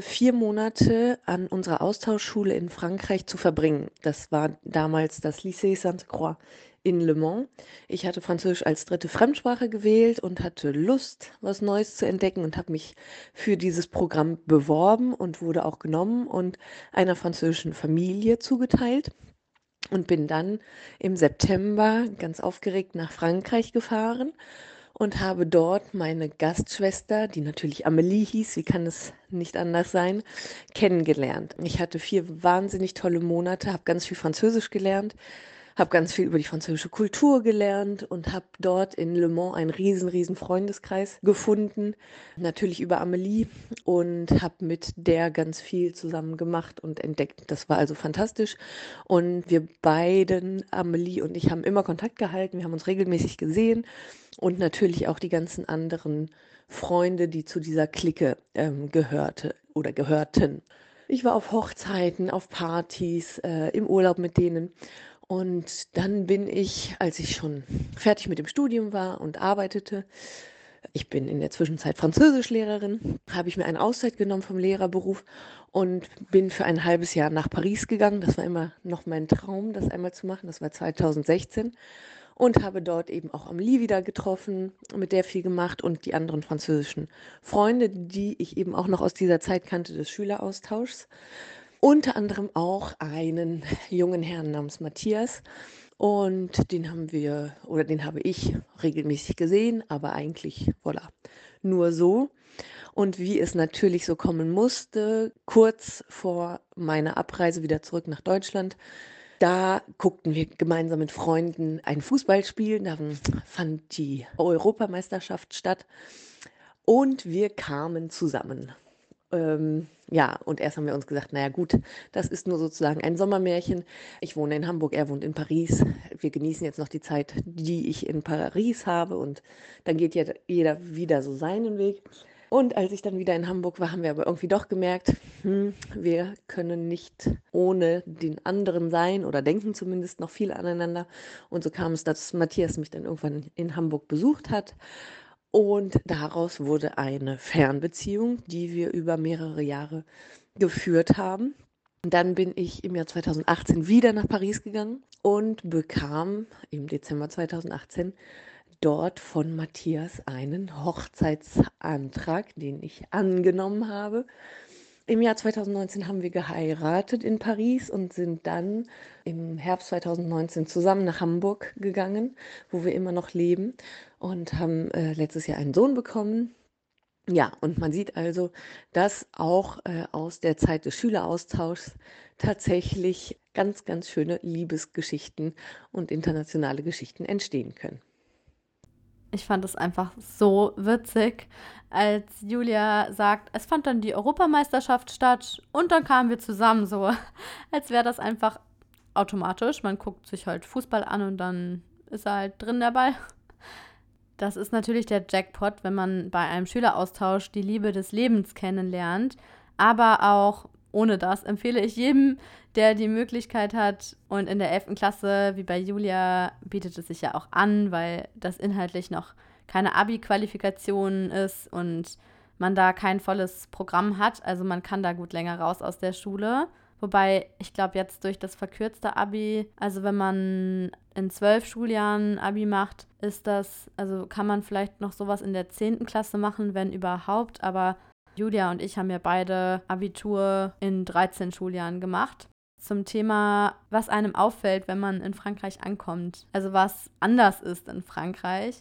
vier Monate an unserer Austauschschule in Frankreich zu verbringen. Das war damals das Lycée Sainte-Croix in Le Mans. Ich hatte Französisch als dritte Fremdsprache gewählt und hatte Lust, was Neues zu entdecken und habe mich für dieses Programm beworben und wurde auch genommen und einer französischen Familie zugeteilt und bin dann im September ganz aufgeregt nach Frankreich gefahren und habe dort meine Gastschwester, die natürlich Amelie hieß, wie kann es nicht anders sein, kennengelernt. Ich hatte vier wahnsinnig tolle Monate, habe ganz viel Französisch gelernt, habe ganz viel über die französische Kultur gelernt und habe dort in Le Mans einen riesen, riesen Freundeskreis gefunden, natürlich über Amelie und habe mit der ganz viel zusammen gemacht und entdeckt. Das war also fantastisch und wir beiden, Amelie und ich, haben immer Kontakt gehalten, wir haben uns regelmäßig gesehen und natürlich auch die ganzen anderen Freunde, die zu dieser Clique ähm, gehörte oder gehörten. Ich war auf Hochzeiten, auf Partys, äh, im Urlaub mit denen und dann bin ich, als ich schon fertig mit dem Studium war und arbeitete, ich bin in der Zwischenzeit Französischlehrerin, habe ich mir eine Auszeit genommen vom Lehrerberuf und bin für ein halbes Jahr nach Paris gegangen. Das war immer noch mein Traum, das einmal zu machen. Das war 2016 und habe dort eben auch Amelie wieder getroffen, mit der viel gemacht und die anderen französischen Freunde, die ich eben auch noch aus dieser Zeit kannte des Schüleraustauschs. Unter anderem auch einen jungen Herrn namens Matthias. Und den haben wir, oder den habe ich regelmäßig gesehen, aber eigentlich, voilà, nur so. Und wie es natürlich so kommen musste, kurz vor meiner Abreise wieder zurück nach Deutschland, da guckten wir gemeinsam mit Freunden ein Fußballspiel. Da fand die Europameisterschaft statt. Und wir kamen zusammen. Ähm, ja, und erst haben wir uns gesagt, naja gut, das ist nur sozusagen ein Sommermärchen. Ich wohne in Hamburg, er wohnt in Paris. Wir genießen jetzt noch die Zeit, die ich in Paris habe und dann geht ja jeder wieder so seinen Weg. Und als ich dann wieder in Hamburg war, haben wir aber irgendwie doch gemerkt, hm, wir können nicht ohne den anderen sein oder denken zumindest noch viel aneinander. Und so kam es, dass Matthias mich dann irgendwann in Hamburg besucht hat und daraus wurde eine Fernbeziehung, die wir über mehrere Jahre geführt haben. Dann bin ich im Jahr 2018 wieder nach Paris gegangen und bekam im Dezember 2018 dort von Matthias einen Hochzeitsantrag, den ich angenommen habe. Im Jahr 2019 haben wir geheiratet in Paris und sind dann im Herbst 2019 zusammen nach Hamburg gegangen, wo wir immer noch leben und haben äh, letztes Jahr einen Sohn bekommen. Ja, und man sieht also, dass auch äh, aus der Zeit des Schüleraustauschs tatsächlich ganz, ganz schöne Liebesgeschichten und internationale Geschichten entstehen können. Ich fand es einfach so witzig, als Julia sagt, es fand dann die Europameisterschaft statt und dann kamen wir zusammen so, *laughs* als wäre das einfach automatisch. Man guckt sich halt Fußball an und dann ist er halt drin der Ball. *laughs* Das ist natürlich der Jackpot, wenn man bei einem Schüleraustausch die Liebe des Lebens kennenlernt. Aber auch ohne das empfehle ich jedem, der die Möglichkeit hat. Und in der 11. Klasse, wie bei Julia, bietet es sich ja auch an, weil das inhaltlich noch keine Abi-Qualifikation ist und man da kein volles Programm hat. Also man kann da gut länger raus aus der Schule. Wobei ich glaube, jetzt durch das verkürzte Abi, also wenn man in zwölf Schuljahren Abi macht, ist das, also kann man vielleicht noch sowas in der zehnten Klasse machen, wenn überhaupt. Aber Julia und ich haben ja beide Abitur in 13 Schuljahren gemacht. Zum Thema, was einem auffällt, wenn man in Frankreich ankommt. Also was anders ist in Frankreich.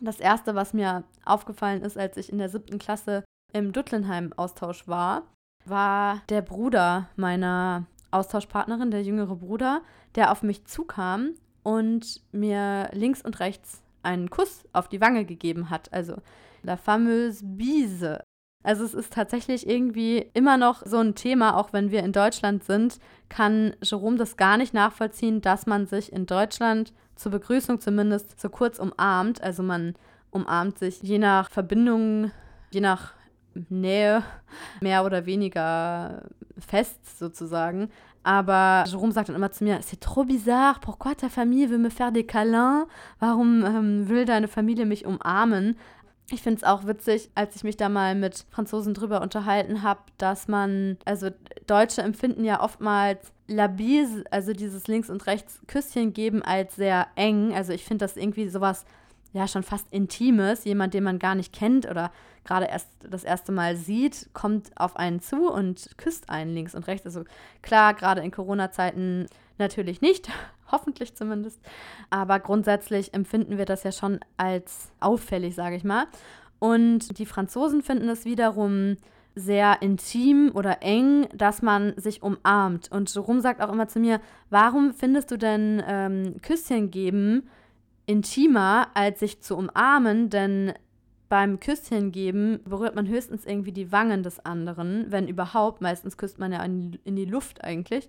Das erste, was mir aufgefallen ist, als ich in der siebten Klasse im Duttlenheim-Austausch war, war der Bruder meiner Austauschpartnerin, der jüngere Bruder, der auf mich zukam und mir links und rechts einen Kuss auf die Wange gegeben hat. Also la fameuse Bise. Also es ist tatsächlich irgendwie immer noch so ein Thema, auch wenn wir in Deutschland sind, kann Jerome das gar nicht nachvollziehen, dass man sich in Deutschland zur Begrüßung zumindest so kurz umarmt. Also man umarmt sich je nach Verbindung, je nach Nähe mehr oder weniger fest sozusagen. Aber Jerome sagt dann immer zu mir, c'est trop bizarre, pourquoi ta famille veut me faire des câlins? Warum ähm, will deine Familie mich umarmen? Ich finde es auch witzig, als ich mich da mal mit Franzosen drüber unterhalten habe, dass man, also Deutsche empfinden ja oftmals la bise, also dieses links und rechts Küsschen geben als sehr eng. Also ich finde das irgendwie sowas ja schon fast Intimes. Jemand, den man gar nicht kennt oder gerade erst das erste Mal sieht, kommt auf einen zu und küsst einen links und rechts. Also klar, gerade in Corona-Zeiten natürlich nicht, hoffentlich zumindest. Aber grundsätzlich empfinden wir das ja schon als auffällig, sage ich mal. Und die Franzosen finden es wiederum sehr intim oder eng, dass man sich umarmt. Und Jerome sagt auch immer zu mir, warum findest du denn ähm, Küsschen geben intimer, als sich zu umarmen, denn beim Küsschen geben berührt man höchstens irgendwie die Wangen des anderen, wenn überhaupt. Meistens küsst man ja in, in die Luft eigentlich.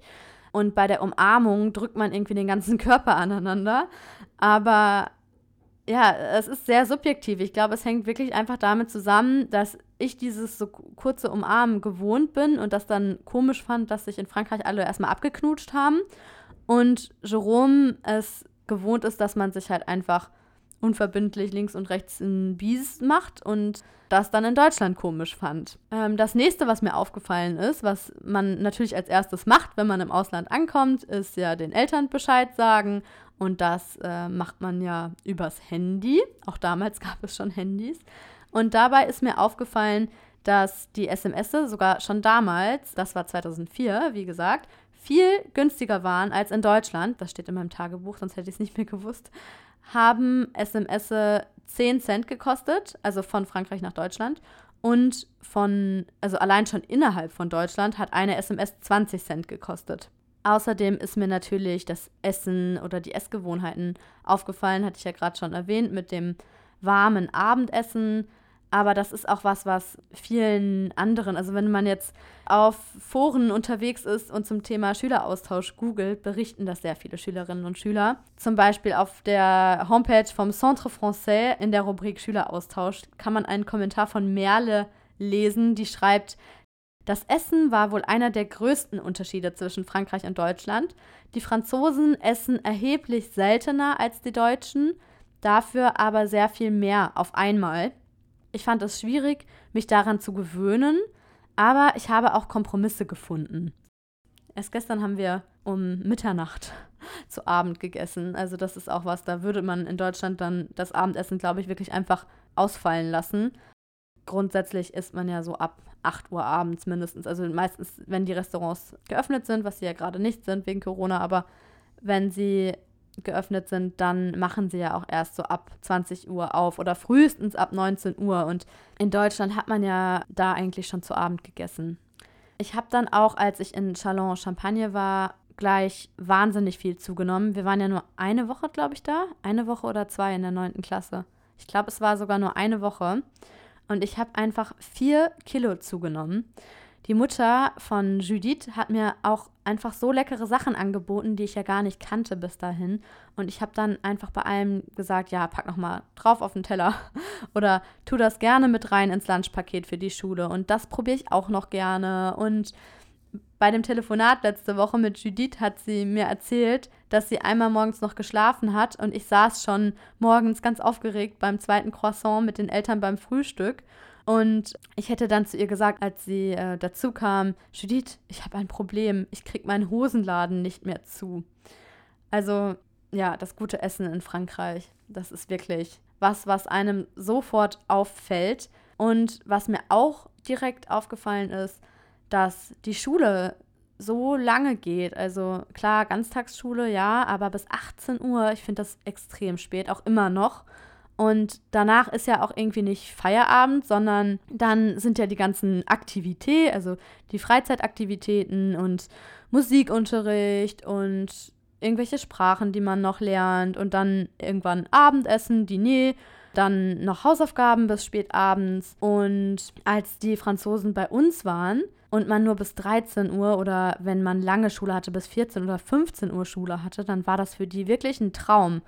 Und bei der Umarmung drückt man irgendwie den ganzen *laughs* Körper aneinander. Aber ja, es ist sehr subjektiv. Ich glaube, es hängt wirklich einfach damit zusammen, dass ich dieses so kurze Umarmen gewohnt bin und das dann komisch fand, dass sich in Frankreich alle erstmal abgeknutscht haben. Und Jerome es gewohnt ist, dass man sich halt einfach unverbindlich links und rechts in Bies macht und das dann in Deutschland komisch fand. Ähm, das nächste, was mir aufgefallen ist, was man natürlich als erstes macht, wenn man im Ausland ankommt, ist ja den Eltern Bescheid sagen und das äh, macht man ja übers Handy. Auch damals *laughs* gab es schon Handys. Und dabei ist mir aufgefallen, dass die SMS sogar schon damals, das war 2004, wie gesagt, viel günstiger waren als in Deutschland, das steht in meinem Tagebuch, sonst hätte ich es nicht mehr gewusst, haben SMS 10 Cent gekostet, also von Frankreich nach Deutschland. Und von, also allein schon innerhalb von Deutschland hat eine SMS 20 Cent gekostet. Außerdem ist mir natürlich das Essen oder die Essgewohnheiten aufgefallen, hatte ich ja gerade schon erwähnt, mit dem warmen Abendessen. Aber das ist auch was, was vielen anderen, also wenn man jetzt auf Foren unterwegs ist und zum Thema Schüleraustausch googelt, berichten das sehr viele Schülerinnen und Schüler. Zum Beispiel auf der Homepage vom Centre Français in der Rubrik Schüleraustausch kann man einen Kommentar von Merle lesen, die schreibt, das Essen war wohl einer der größten Unterschiede zwischen Frankreich und Deutschland. Die Franzosen essen erheblich seltener als die Deutschen, dafür aber sehr viel mehr auf einmal. Ich fand es schwierig, mich daran zu gewöhnen, aber ich habe auch Kompromisse gefunden. Erst gestern haben wir um Mitternacht *laughs* zu Abend gegessen. Also das ist auch was, da würde man in Deutschland dann das Abendessen, glaube ich, wirklich einfach ausfallen lassen. Grundsätzlich isst man ja so ab 8 Uhr abends mindestens. Also meistens, wenn die Restaurants geöffnet sind, was sie ja gerade nicht sind wegen Corona, aber wenn sie geöffnet sind, dann machen sie ja auch erst so ab 20 Uhr auf oder frühestens ab 19 Uhr. Und in Deutschland hat man ja da eigentlich schon zu Abend gegessen. Ich habe dann auch, als ich in Chalon Champagne war, gleich wahnsinnig viel zugenommen. Wir waren ja nur eine Woche, glaube ich, da. Eine Woche oder zwei in der neunten Klasse. Ich glaube, es war sogar nur eine Woche. Und ich habe einfach vier Kilo zugenommen. Die Mutter von Judith hat mir auch einfach so leckere Sachen angeboten, die ich ja gar nicht kannte bis dahin. Und ich habe dann einfach bei allem gesagt, ja, pack noch mal drauf auf den Teller *laughs* oder tu das gerne mit rein ins Lunchpaket für die Schule. Und das probiere ich auch noch gerne. Und bei dem Telefonat letzte Woche mit Judith hat sie mir erzählt, dass sie einmal morgens noch geschlafen hat und ich saß schon morgens ganz aufgeregt beim zweiten Croissant mit den Eltern beim Frühstück und ich hätte dann zu ihr gesagt, als sie äh, dazu kam, Judith, ich habe ein Problem. Ich kriege meinen Hosenladen nicht mehr zu. Also ja, das gute Essen in Frankreich, das ist wirklich was, was einem sofort auffällt. Und was mir auch direkt aufgefallen ist, dass die Schule so lange geht. Also klar, Ganztagsschule, ja, aber bis 18 Uhr, ich finde das extrem spät, auch immer noch. Und danach ist ja auch irgendwie nicht Feierabend, sondern dann sind ja die ganzen Aktivitäten, also die Freizeitaktivitäten und Musikunterricht und irgendwelche Sprachen, die man noch lernt und dann irgendwann Abendessen, Diner, dann noch Hausaufgaben bis spät abends. Und als die Franzosen bei uns waren und man nur bis 13 Uhr oder wenn man lange Schule hatte, bis 14 oder 15 Uhr Schule hatte, dann war das für die wirklich ein Traum.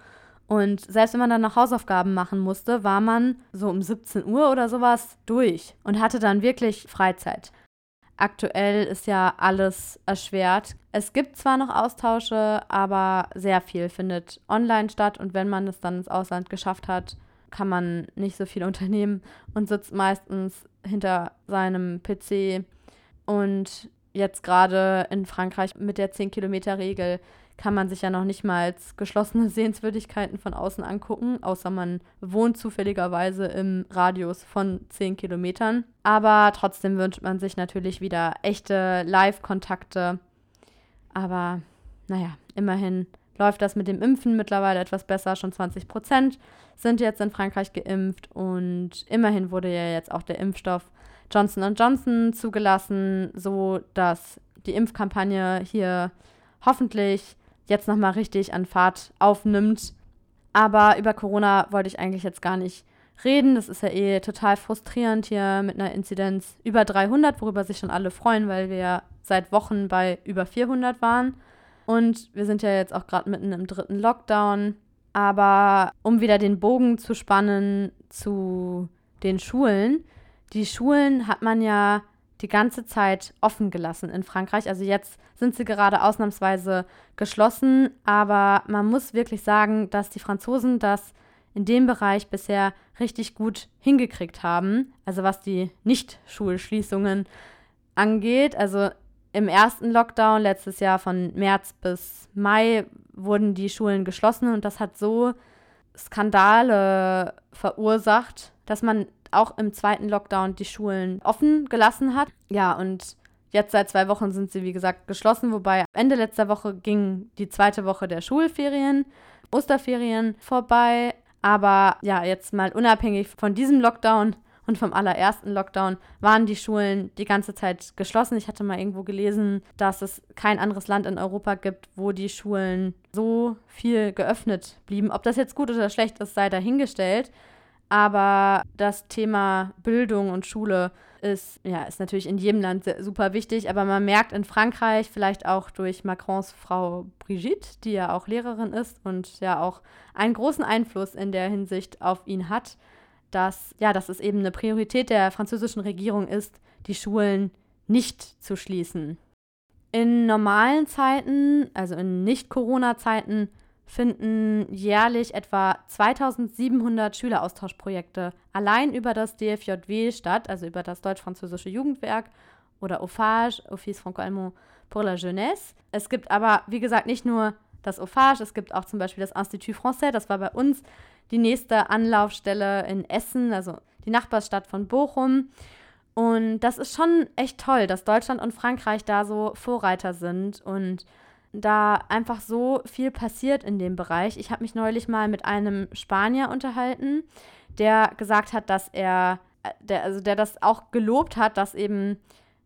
Und selbst wenn man dann noch Hausaufgaben machen musste, war man so um 17 Uhr oder sowas durch und hatte dann wirklich Freizeit. Aktuell ist ja alles erschwert. Es gibt zwar noch Austausche, aber sehr viel findet online statt und wenn man es dann ins Ausland geschafft hat, kann man nicht so viel *laughs* unternehmen und sitzt meistens hinter seinem PC. Und jetzt gerade in Frankreich mit der 10-Kilometer-Regel kann man sich ja noch nicht mal als geschlossene *laughs* Sehenswürdigkeiten von außen angucken, außer man wohnt zufälligerweise im Radius von 10 Kilometern. Aber trotzdem wünscht man sich natürlich wieder echte Live-Kontakte. Aber naja, immerhin läuft das mit dem Impfen mittlerweile etwas besser. Schon 20 Prozent sind jetzt in Frankreich geimpft und immerhin wurde ja jetzt auch der Impfstoff Johnson Johnson zugelassen, so dass die Impfkampagne hier hoffentlich jetzt nochmal richtig an Fahrt aufnimmt. Aber über Corona wollte ich eigentlich jetzt gar nicht reden. Das ist ja eh total frustrierend hier mit einer Inzidenz über 300, worüber sich schon alle freuen, weil wir ja seit Wochen bei über 400 waren. Und wir sind ja jetzt auch gerade mitten im dritten Lockdown. Aber um wieder den Bogen zu spannen zu den Schulen, die Schulen hat man ja die ganze Zeit offen gelassen in Frankreich. Also jetzt sind sie gerade ausnahmsweise geschlossen, aber man muss wirklich sagen, dass die Franzosen das in dem Bereich bisher richtig gut hingekriegt haben. Also was die Nicht-Schulschließungen angeht. Also im ersten Lockdown letztes Jahr von März bis Mai wurden die Schulen geschlossen und das hat so Skandale verursacht, dass man auch im zweiten Lockdown die Schulen offen gelassen hat. Ja, und jetzt seit zwei Wochen sind sie, wie gesagt, geschlossen, wobei Ende letzter Woche ging die zweite Woche der Schulferien, Osterferien vorbei. Aber ja, jetzt mal unabhängig von diesem Lockdown und vom allerersten Lockdown waren die Schulen die ganze Zeit geschlossen. Ich hatte mal irgendwo gelesen, dass es kein anderes Land in Europa gibt, wo die Schulen so viel geöffnet blieben. Ob das jetzt gut oder schlecht ist, sei dahingestellt. Aber das Thema Bildung und Schule ist, ja, ist natürlich in jedem Land super wichtig. Aber man merkt in Frankreich, vielleicht auch durch Macrons Frau Brigitte, die ja auch Lehrerin ist und ja auch einen großen Einfluss in der Hinsicht auf ihn hat, dass, ja, dass es eben eine Priorität der französischen Regierung ist, die Schulen nicht zu schließen. In normalen Zeiten, also in Nicht-Corona-Zeiten, finden jährlich etwa 2700 Schüleraustauschprojekte allein über das DFJW statt, also über das Deutsch-Französische Jugendwerk oder OFAGE, Office Franco-Allemand pour la Jeunesse. Es gibt aber, wie gesagt, nicht nur das OFAGE, es gibt auch zum Beispiel das Institut Français, das war bei uns die nächste Anlaufstelle in Essen, also die Nachbarstadt von Bochum. Und das ist schon echt toll, dass Deutschland und Frankreich da so Vorreiter sind und da einfach so viel passiert in dem Bereich. Ich habe mich neulich mal mit einem Spanier unterhalten, der gesagt hat, dass er, äh, der, also der das auch gelobt hat, dass eben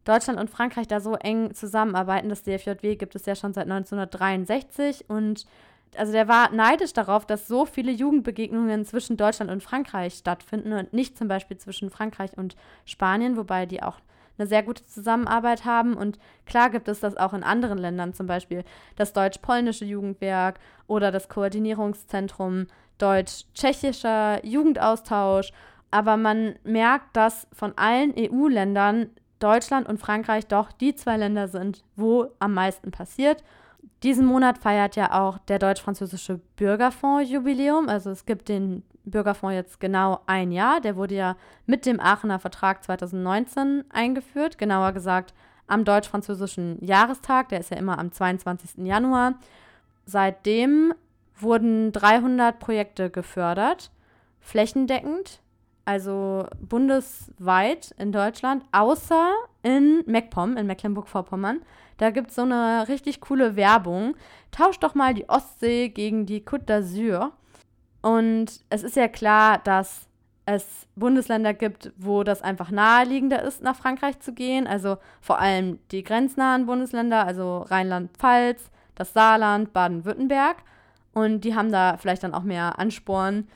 Deutschland und Frankreich da so eng zusammenarbeiten. Das DFJW gibt es ja schon seit 1963 und also der war neidisch darauf, dass so viele Jugendbegegnungen zwischen Deutschland und Frankreich stattfinden und nicht zum Beispiel zwischen Frankreich und Spanien, wobei die auch eine sehr gute Zusammenarbeit haben. Und klar gibt es das auch in anderen Ländern, zum Beispiel das Deutsch-Polnische Jugendwerk oder das Koordinierungszentrum Deutsch-Tschechischer Jugendaustausch. Aber man merkt, dass von allen EU-Ländern Deutschland und Frankreich doch die zwei Länder sind, wo am meisten passiert. Diesen Monat feiert ja auch der deutsch-französische Bürgerfonds Jubiläum. Also es gibt den Bürgerfonds jetzt genau ein Jahr. Der wurde ja mit dem Aachener Vertrag 2019 eingeführt, genauer gesagt am deutsch-französischen Jahrestag, der ist ja immer am 22. Januar. Seitdem wurden 300 Projekte gefördert, flächendeckend, also bundesweit in Deutschland, außer in MacPom, in Mecklenburg-Vorpommern. Da gibt es so eine richtig coole Werbung. Tauscht doch mal die Ostsee gegen die Côte d'Azur. Und es ist ja klar, dass es Bundesländer gibt, wo das einfach naheliegender ist, nach Frankreich zu gehen. Also vor allem die grenznahen Bundesländer, also Rheinland-Pfalz, das Saarland, Baden-Württemberg. Und die haben da vielleicht dann auch mehr Ansporn.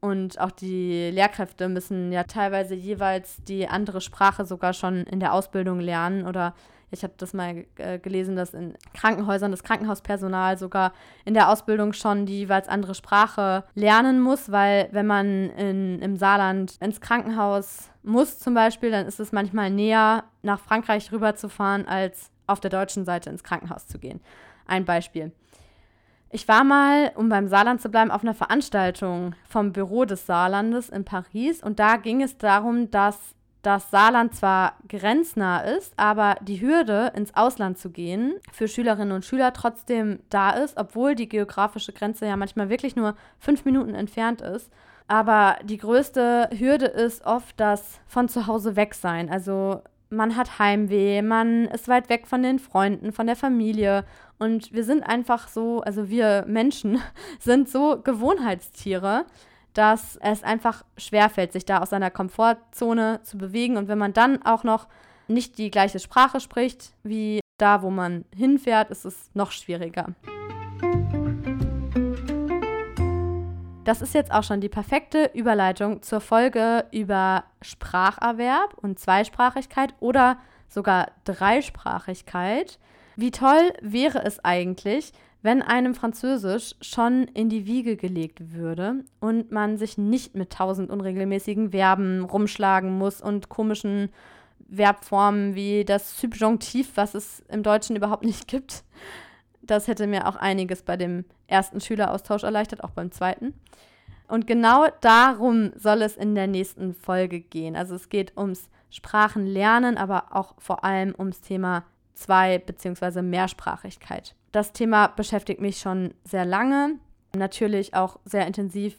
Und auch die Lehrkräfte müssen ja teilweise jeweils die andere Sprache sogar schon in der Ausbildung lernen oder Ich habe das mal äh, gelesen, dass in Krankenhäusern das Krankenhauspersonal sogar in der Ausbildung schon die jeweils andere Sprache lernen muss, weil wenn man in, im Saarland ins Krankenhaus muss zum Beispiel, dann ist es manchmal näher, nach Frankreich rüber zu fahren, als auf der deutschen Seite ins Krankenhaus zu gehen. Ein Beispiel. Ich war mal, um beim Saarland zu bleiben, auf einer Veranstaltung vom Büro des Saarlandes in Paris und da ging es darum, dass das Saarland zwar grenznah ist, aber die Hürde, ins Ausland zu gehen, für Schülerinnen und Schüler trotzdem da ist, obwohl die geografische Grenze ja manchmal wirklich nur fünf Minuten entfernt ist. Aber die größte Hürde ist oft das von zu Hause weg sein. Also man hat Heimweh, man ist weit weg von den Freunden, von der Familie. Und wir sind einfach so, also wir Menschen *laughs* sind so Gewohnheitstiere, dass es einfach schwerfällt, sich da aus seiner Komfortzone zu bewegen. Und wenn man dann auch noch nicht die gleiche Sprache spricht wie da, wo man hinfährt, ist es noch schwieriger. Das ist jetzt auch schon die perfekte Überleitung zur Folge über Spracherwerb und Zweisprachigkeit oder sogar Dreisprachigkeit. Wie toll wäre es eigentlich, wenn einem Französisch schon in die Wiege gelegt würde und man sich nicht mit tausend unregelmäßigen Verben rumschlagen muss und komischen Verbformen wie das Subjunktiv, was es im Deutschen überhaupt nicht gibt. Das hätte mir auch einiges bei dem ersten Schüleraustausch erleichtert, auch beim zweiten. Und genau darum soll es in der nächsten Folge gehen. Also es geht ums Sprachenlernen, aber auch vor allem ums Thema Zwei- bzw. Mehrsprachigkeit. Das Thema beschäftigt mich schon sehr lange, natürlich auch sehr intensiv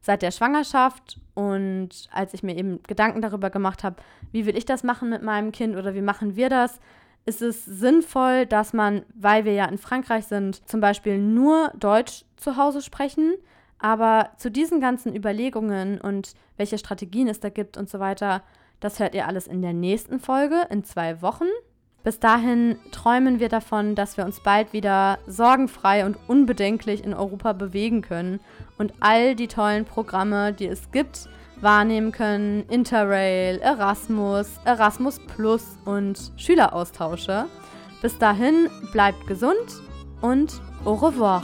seit der Schwangerschaft und als ich mir eben Gedanken darüber gemacht habe, wie will ich das machen mit meinem Kind oder wie machen wir das, ist es sinnvoll, dass man, weil wir ja in Frankreich sind, zum Beispiel nur Deutsch zu Hause sprechen. Aber zu diesen ganzen Überlegungen und welche Strategien es da gibt und so weiter, das hört ihr alles in der nächsten Folge in zwei Wochen. Bis dahin träumen wir davon, dass wir uns bald wieder sorgenfrei und unbedenklich in Europa bewegen können und all die tollen Programme, die es gibt, wahrnehmen können. Interrail, Erasmus, Erasmus Plus und Schüleraustausche. Bis dahin bleibt gesund und au revoir.